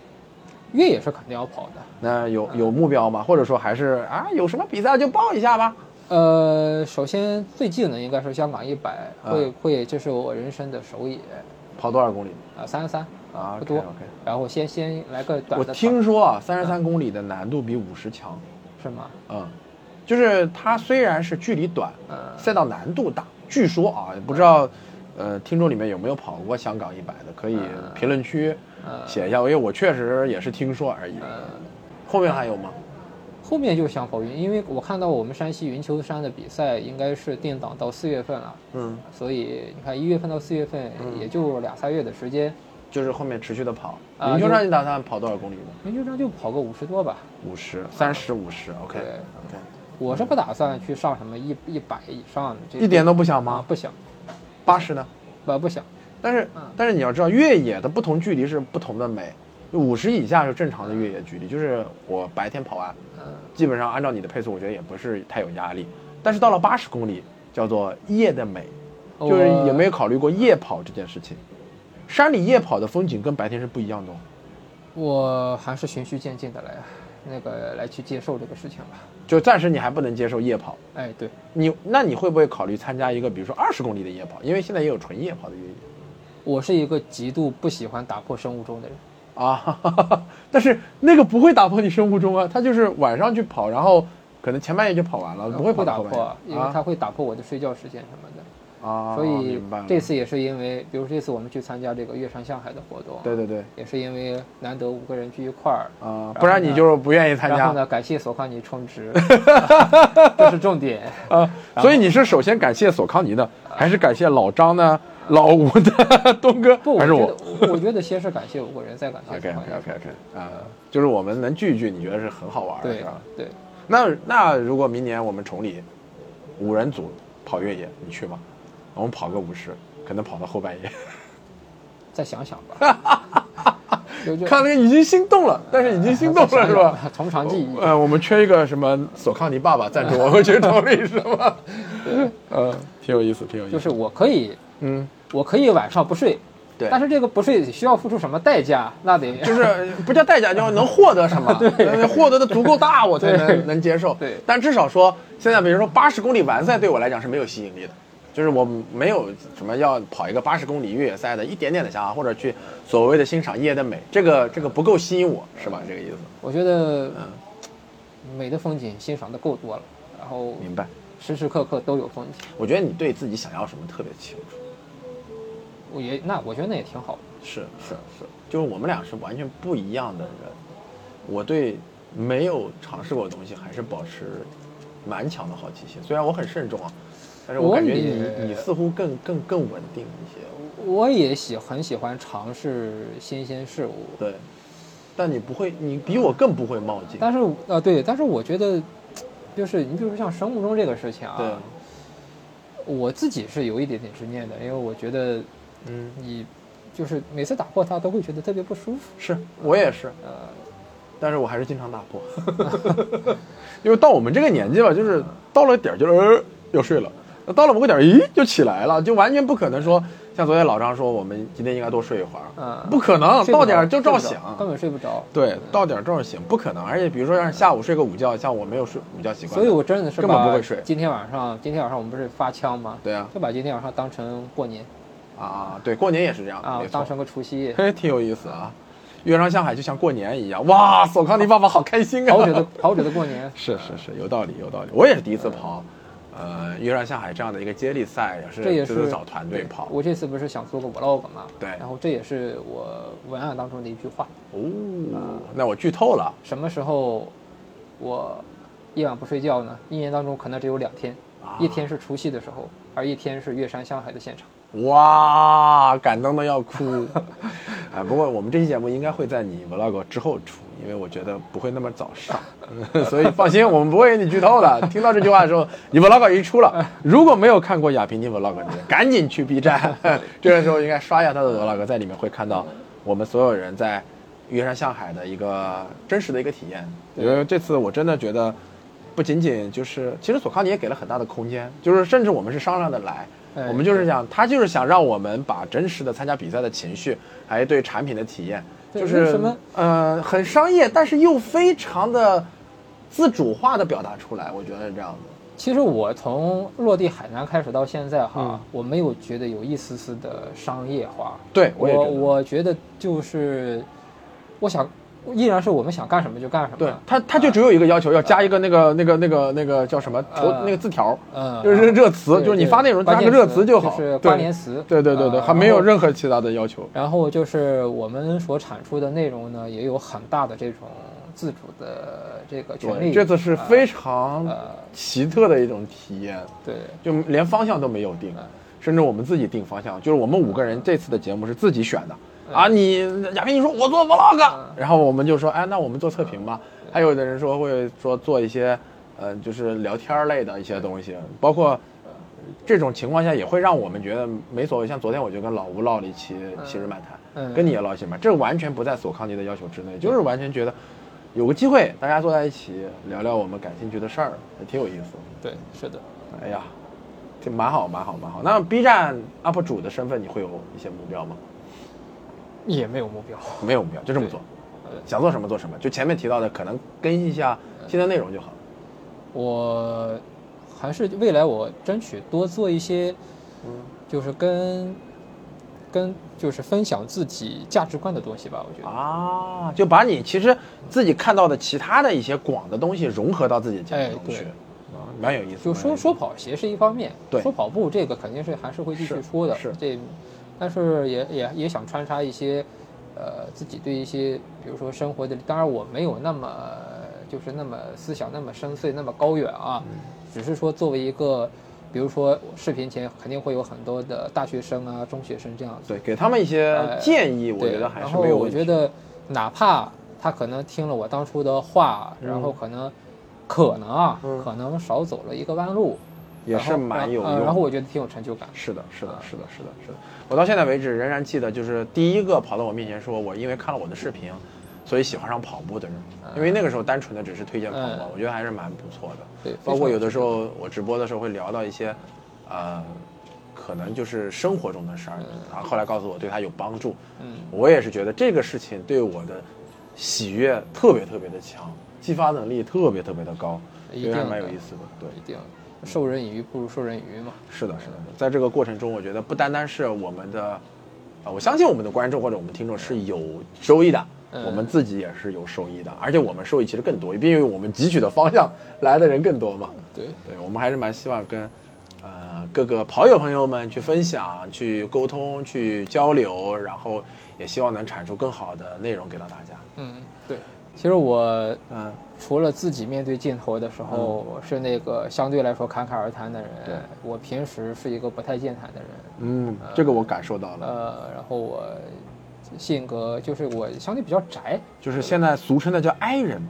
越野是肯定要跑的。那有有目标吗？或者说还是啊，有什么比赛就报一下吧。呃，首先最近的应该是香港一百，啊会会这是我人生的首野跑多少公里啊，三十三啊？不多然后先先来个短我。听说啊，三十三公里的难度比五十强。是吗？嗯，就是它虽然是距离短，嗯赛道难度大。据说啊，不知道，呃，听众里面有没有跑过香港一百的，可以嗯评论区嗯写一下，因为我确实也是听说而已。嗯，后面还有吗？后面就想跑云，因为我看到我们山西云丘山的比赛应该是定档到四月份了，嗯，所以你看一月份到四月份也就两三月的时间，就是后面持续的跑。啊云丘山你打算跑多少公里呢？云丘山就跑个五十多吧。五十、三十、五十。OK 对 OK。我是不打算去上什么一一百以上的这一点都不想啊吗？不想，八十呢？不不想，但是嗯但是你要知道，越野的不同距离是不同的美。五十以下是正常的越野距离，就是我白天跑完，嗯基本上按照你的配速，我觉得也不是太有压力。但是到了八十公里，叫做夜的美，就是我有没有考虑过夜跑这件事情？山里夜跑的风景跟白天是不一样的哦。我还是循序渐进的来，那个来去接受这个事情吧。就暂时你还不能接受夜跑，哎，对，你那你会不会考虑参加一个比如说二十公里的夜跑？因为现在也有纯夜跑的越野我是一个极度不喜欢打破生物钟的人。啊，哈哈哈但是那个不会打破你生物钟啊，他就是晚上去跑，然后可能前半夜就跑完了，不会打破，因为它会打破我的睡觉时间什么的。啊，所以这次也是因为，比如这次我们去参加这个越山向海的活动，对对对也是因为难得五个人聚一块儿。啊，后不然你就是不愿意参加然后呢，感谢索康尼充值，这是重点。啊。所以你是首先感谢索康尼的，还是感谢老张呢？老吴的东哥不，还是我，我觉得先是感谢五个人，再感谢？OK 索 OK OK OK 啊，就是我们能聚一聚，你觉得是很好玩的，对是吧？对，那那如果明年我们崇礼五人组跑越野，你去吗？我们跑个五十，可能跑到后半夜。再想想吧。就就看那个已经心动了，但是已经心动了是吧？？从长计议。呃，我们缺一个什么索康尼爸爸赞助我们去崇礼是吗？呃，挺有意思，挺有意思。就是我可以，嗯，我可以晚上不睡，对但是这个不睡需要付出什么代价？那得 就是不叫代价，叫能获得什么？对，获得的足够大，我才能能接受。对但至少说，现在比如说八十公里完赛对我来讲是没有吸引力的，就是我没有什么要跑一个八十公里越野赛的一点点的想法，或者去所谓的欣赏夜的美，这个这个不够吸引我，是吧？这个意思。我觉得嗯美的风景欣赏的够多了，然后明白。时时刻刻都有风景。我觉得你对自己想要什么特别清楚。我也那我觉得那也挺好的。是是是，就是我们俩是完全不一样的人。我对没有尝试过的东西还是保持蛮强的好奇心，虽然我很慎重啊，但是我我感觉你你似乎更更更稳定一些。我也喜很喜欢尝试新鲜事物，对，但你不会，你比我更不会冒进。但是呃对，但是我觉得就是你比如说像生物钟这个事情啊，对，我自己是有一点点执念的，因为我觉得嗯，你就是每次打破它都会觉得特别不舒服。是我也是，呃，但是我还是经常打破，因为到我们这个年纪吧，就是到了点儿就呃要睡了，那到了某个点儿，咦就起来了，就完全不可能说像昨天老张说我们今天应该多睡一会儿，嗯不可能，到点儿就照醒，根本睡不着。对，到点儿照醒，不可能。而且比如说让下午睡个午觉，像我没有睡午觉习惯，所以我真的是根本不会睡今天晚上，今天晚上我们不是发枪吗？对啊就把今天晚上当成过年啊，对，过年也是这样啊当，成个除夕。嘿，挺有意思啊。月上向海就像过年一样，哇，索康尼爸爸好开心啊！跑者的跑者的过年，是是是，有道理有道理。我也是第一次跑，呃，月亮下海这样的一个接力赛，也这也是是就是找团队跑。我这次不是想做个 vlog 嘛？对然后这也是我文案当中的一句话：哦，那我剧透了什么时候我夜晚不睡觉呢？一年当中可能只有两天，啊一天是除夕的时候，而一天是月山向海的现场。哇，感动的要哭。哎，不过我们这期节目应该会在你 vlog 之后出，因为我觉得不会那么早上，所以放心，我们不会给你剧透的。听到这句话的时候，你 vlog 已经出了。如果没有看过亚平宁 vlog 的，赶紧去 B 站，这个时候应该刷一下他的 vlog，在里面会看到我们所有人在月山向海的一个真实的一个体验。因为这次我真的觉得。不仅仅就是，其实索康尼也给了很大的空间，就是甚至我们是商量的来，我们就是想，他就是想让我们把真实的参加比赛的情绪，还有对产品的体验，就是什么呃很商业，但是又非常的自主化的表达出来，我觉得是这样的。其实我从落地海南开始到现在哈，嗯我没有觉得有一丝丝的商业化。对我我觉得就是，我想依然是我们想干什么就干什么。对他，他就只有一个要求，要加一个那个那个那个那个叫什么头呃那个字条，嗯，就是热词，就是你发内容加个热词就好，就是关联词。对对对对，呃还没有任何其他的要求。然后就是我们所产出的内容呢，也有很大的这种自主的这个权，利。这次是非常呃，奇特的一种体验。对，就连方向都没有定，甚至我们自己定方向，就是我们五个人这次的节目是自己选的啊。你亚平你说我做 vlog，然后我们就说，哎，那我们做测评吧。还有的人说会说做一些呃，就是聊天儿类的一些东西，包括这种情况下也会让我们觉得没所谓。像昨天我就跟老吴唠了一期《昔日漫谈》，嗯跟你也唠一期嘛，这完全不在索康尼的要求之内，就是完全觉得有个机会大家坐在一起聊聊我们感兴趣的事儿，也挺有意思。对，是的。哎呀，挺蛮好，蛮好，蛮好。那 B 站 UP 主的身份，你会有一些目标吗？也没有目标。没有目标，就这么做，想做什么做什么。就前面提到的，可能更新一下新的内容就好。我还是未来我争取多做一些，嗯，就是跟跟就是分享自己价值观的东西吧。我觉得，啊，就把你其实自己看到的其他的一些广的东西融合到自己的价值中去，蛮有意思。就说说跑鞋是一方面，对说跑步这个肯定是还是会继续是说的，是这，但是也也也想穿插一些，呃，自己对一些，比如说生活的，当然我没有那么就是那么思想那么深邃那么高远啊，嗯。只是说作为一个，比如说视频前肯定会有很多的大学生啊、中学生这样子，对，给他们一些呃建议，我觉得还是没有。我觉得，哪怕他可能听了我当初的话，然后可能可能啊，嗯可能少走了一个弯路，也是蛮有用然后我觉得挺有成就感。是的，是的，是的，是的，是的。我到现在为止仍然记得，就是第一个跑到我面前说我因为看了我的视频，所以喜欢上跑步的人。因为那个时候单纯的只是推荐跑步嗯，我觉得还是蛮不错的。对，包括有的时候，我直播的时候会聊到一些，呃，可能就是生活中的事儿，然后后来告诉我对他有帮助。嗯，我也是觉得这个事情对我的喜悦特别特别的强，激发能力特别特别的高，一定蛮有意思的。对。一定授人以鱼不如授人以渔嘛。是的，是的，在这个过程中，我觉得不单单是我们的，啊，我相信我们的观众或者我们听众是有收益的，嗯我们自己也是有收益的，而且我们收益其实更多，因为我们汲取的方向来的人更多嘛。对，对，我们还是蛮希望跟，呃，各个跑友朋友们去分享、去沟通、去交流，然后也希望能产出更好的内容给到大家。嗯，对。其实我嗯，除了自己面对镜头的时候，我是那个相对来说侃侃而谈的人。对我平时是一个不太健谈的人。嗯，这个我感受到了，呃，然后我性格就是我相对比较宅，就是现在俗称的叫 I 人，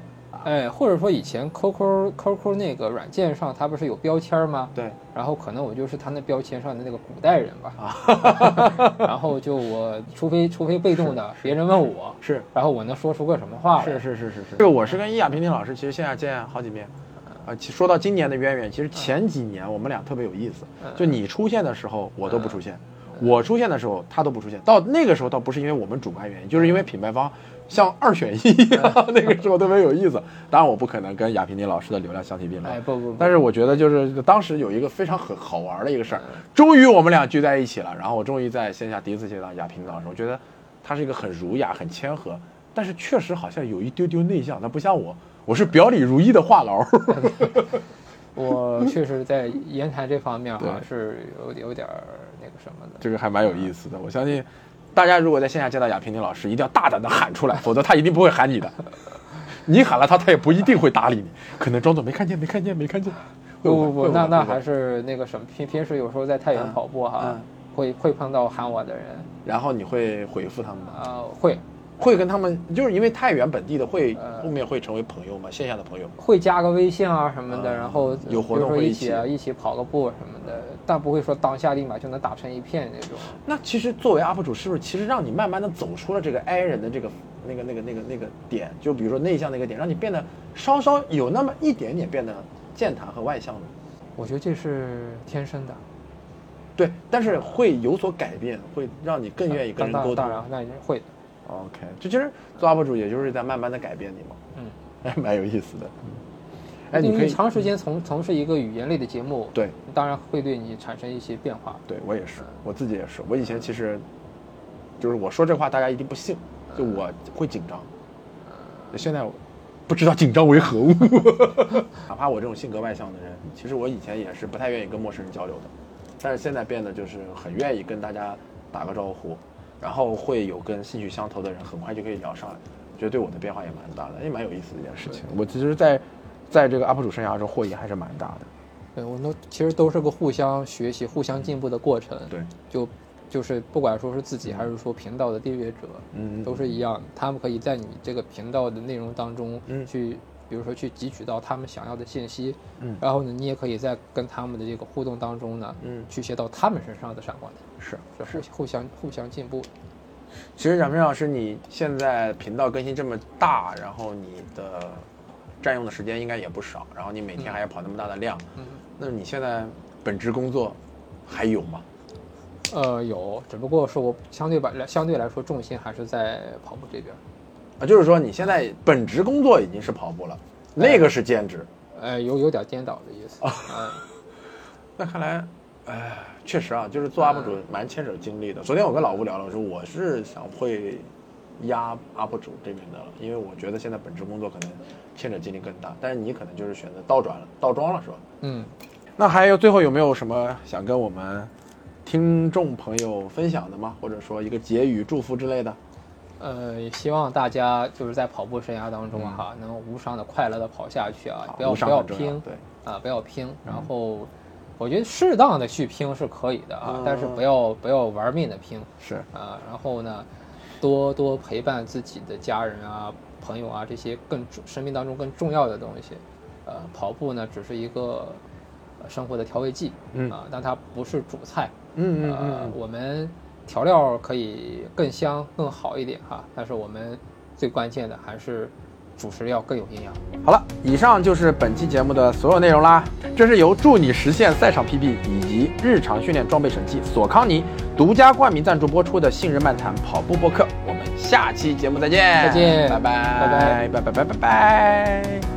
哎，或者说以前 QQ QQ 那个软件上它不是有标签吗？对，然后可能我就是他那标签上的那个古代人吧。啊，然后就我除非除非被动的别人问我，是。然后我能说出个什么话来？是是是是是，这个我是跟易雅平平老师其实线下见好几面，啊，其说到今年的渊源，其实前几年我们俩特别有意思，就你出现的时候我都不出现，我出现的时候他都不出现，到那个时候倒不是因为我们主观原因，就是因为品牌方像二选一一样，那个时候特别有意思。当然我不可能跟亚平尼老师的流量相提并论哎，，不不不，但是我觉得就是当时有一个非常很好玩的一个事儿，终于我们俩聚在一起了，然后我终于在线下第一次见到亚平老师，我觉得他是一个很儒雅、很谦和，但是确实好像有一丢丢内向，他不像我，我是表里如一的话痨。我确实在言谈这方面好像是有有点儿那个什么的。这个还蛮有意思的，我相信大家如果在线下见到亚平宁老师，一定要大胆的喊出来，否则他一定不会喊你的。你喊了他，他也不一定会搭理你，可能装作没看见、没看见、没看见。不不不，那那还是那个什么，平平时有时候在太原嗯跑步哈嗯，会会碰到喊我的人然后你会回复他们吗？啊，会会跟他们，就是因为太原本地的会呃后面会成为朋友吗？线下的朋友吗？会加个微信啊什么的，嗯然后有活动会一起一起啊，一起跑个步什么的，但不会说当下立马就能打成一片那种。那其实作为 UP 主，是不是其实让你慢慢的走出了这个 I 人的这个那个那个那个那个点？就比如说内向那个点，让你变得稍稍有那么一点点变得健谈和外向的。我觉得这是天生的，对，但是会有所改变，会让你更愿意跟人沟通。当当然那也是会的。OK，这其实做 UP 主也就是在慢慢的改变你嘛，嗯，还，蛮有意思的。哎，你可以因为长时间从从事一个语言类的节目，对当然会对你产生一些变化。对我也是，我自己也是。我以前其实就是我说这话，大家一定不信，就我会紧张。现在不知道紧张为何物。哪怕我这种性格外向的人，其实我以前也是不太愿意跟陌生人交流的，但是现在变得就是很愿意跟大家打个招呼，然后会有跟兴趣相投的人，很快就可以聊上来。我觉得对我的变化也蛮大的，也蛮有意思的一件事情。我其实在，在这个 UP 主生涯中获益还是蛮大的。对，我们都其实都是个互相学习、互相进步的过程。对，就就是不管说是自己还是说频道的订阅者，嗯都是一样，他们可以在你这个频道的内容当中，嗯。去比如说去汲取到他们想要的信息，嗯。然后呢，你也可以在跟他们的这个互动当中呢，嗯。去学到他们身上的闪光点，是是。互互相互相进步。其实冉明老师，你现在频道更新这么大，然后你的占用的时间应该也不少，然后你每天还要跑那么大的量，嗯，那你现在本职工作还有吗？呃，有，只不过是我相对把相对来说重心还是在跑步这边，啊，就是说你现在本职工作已经是跑步了，那个是兼职。呃，有有点颠倒的意思。嗯，那看来，哎，确实啊，就是做 UP 主蛮牵扯精力的。昨天我跟老吴聊了，我说我是想会压 UP 主这边的了，因为我觉得现在本职工作可能牵扯精力更大，但是你可能就是选择倒转了，倒装了，是吧？嗯，那还有最后有没有什么想跟我们听众朋友分享的吗？或者说一个结语、祝福之类的？呃，也希望大家就是在跑步生涯当中哈，能无伤的、快乐的跑下去啊，不要不要拼，对，啊，不要拼。然后，我觉得适当的去拼是可以的啊，但是不要不要玩命的拼是啊。然后呢，多多陪伴自己的家人啊、朋友啊这些更重生命当中更重要的东西。呃，跑步呢只是一个呃生活的调味剂，嗯啊，但它不是主菜。嗯嗯呃嗯，我们调料可以更香更好一点哈，但是我们最关键的还是主食要更有营养。好了，以上就是本期节目的所有内容啦。这是由助你实现赛场 PB 以及日常训练装备神器索康尼独家冠名赞助播出的《信任漫谈跑步播客》，我们下期节目再见，再见，拜拜，拜拜，拜拜，拜拜。拜拜。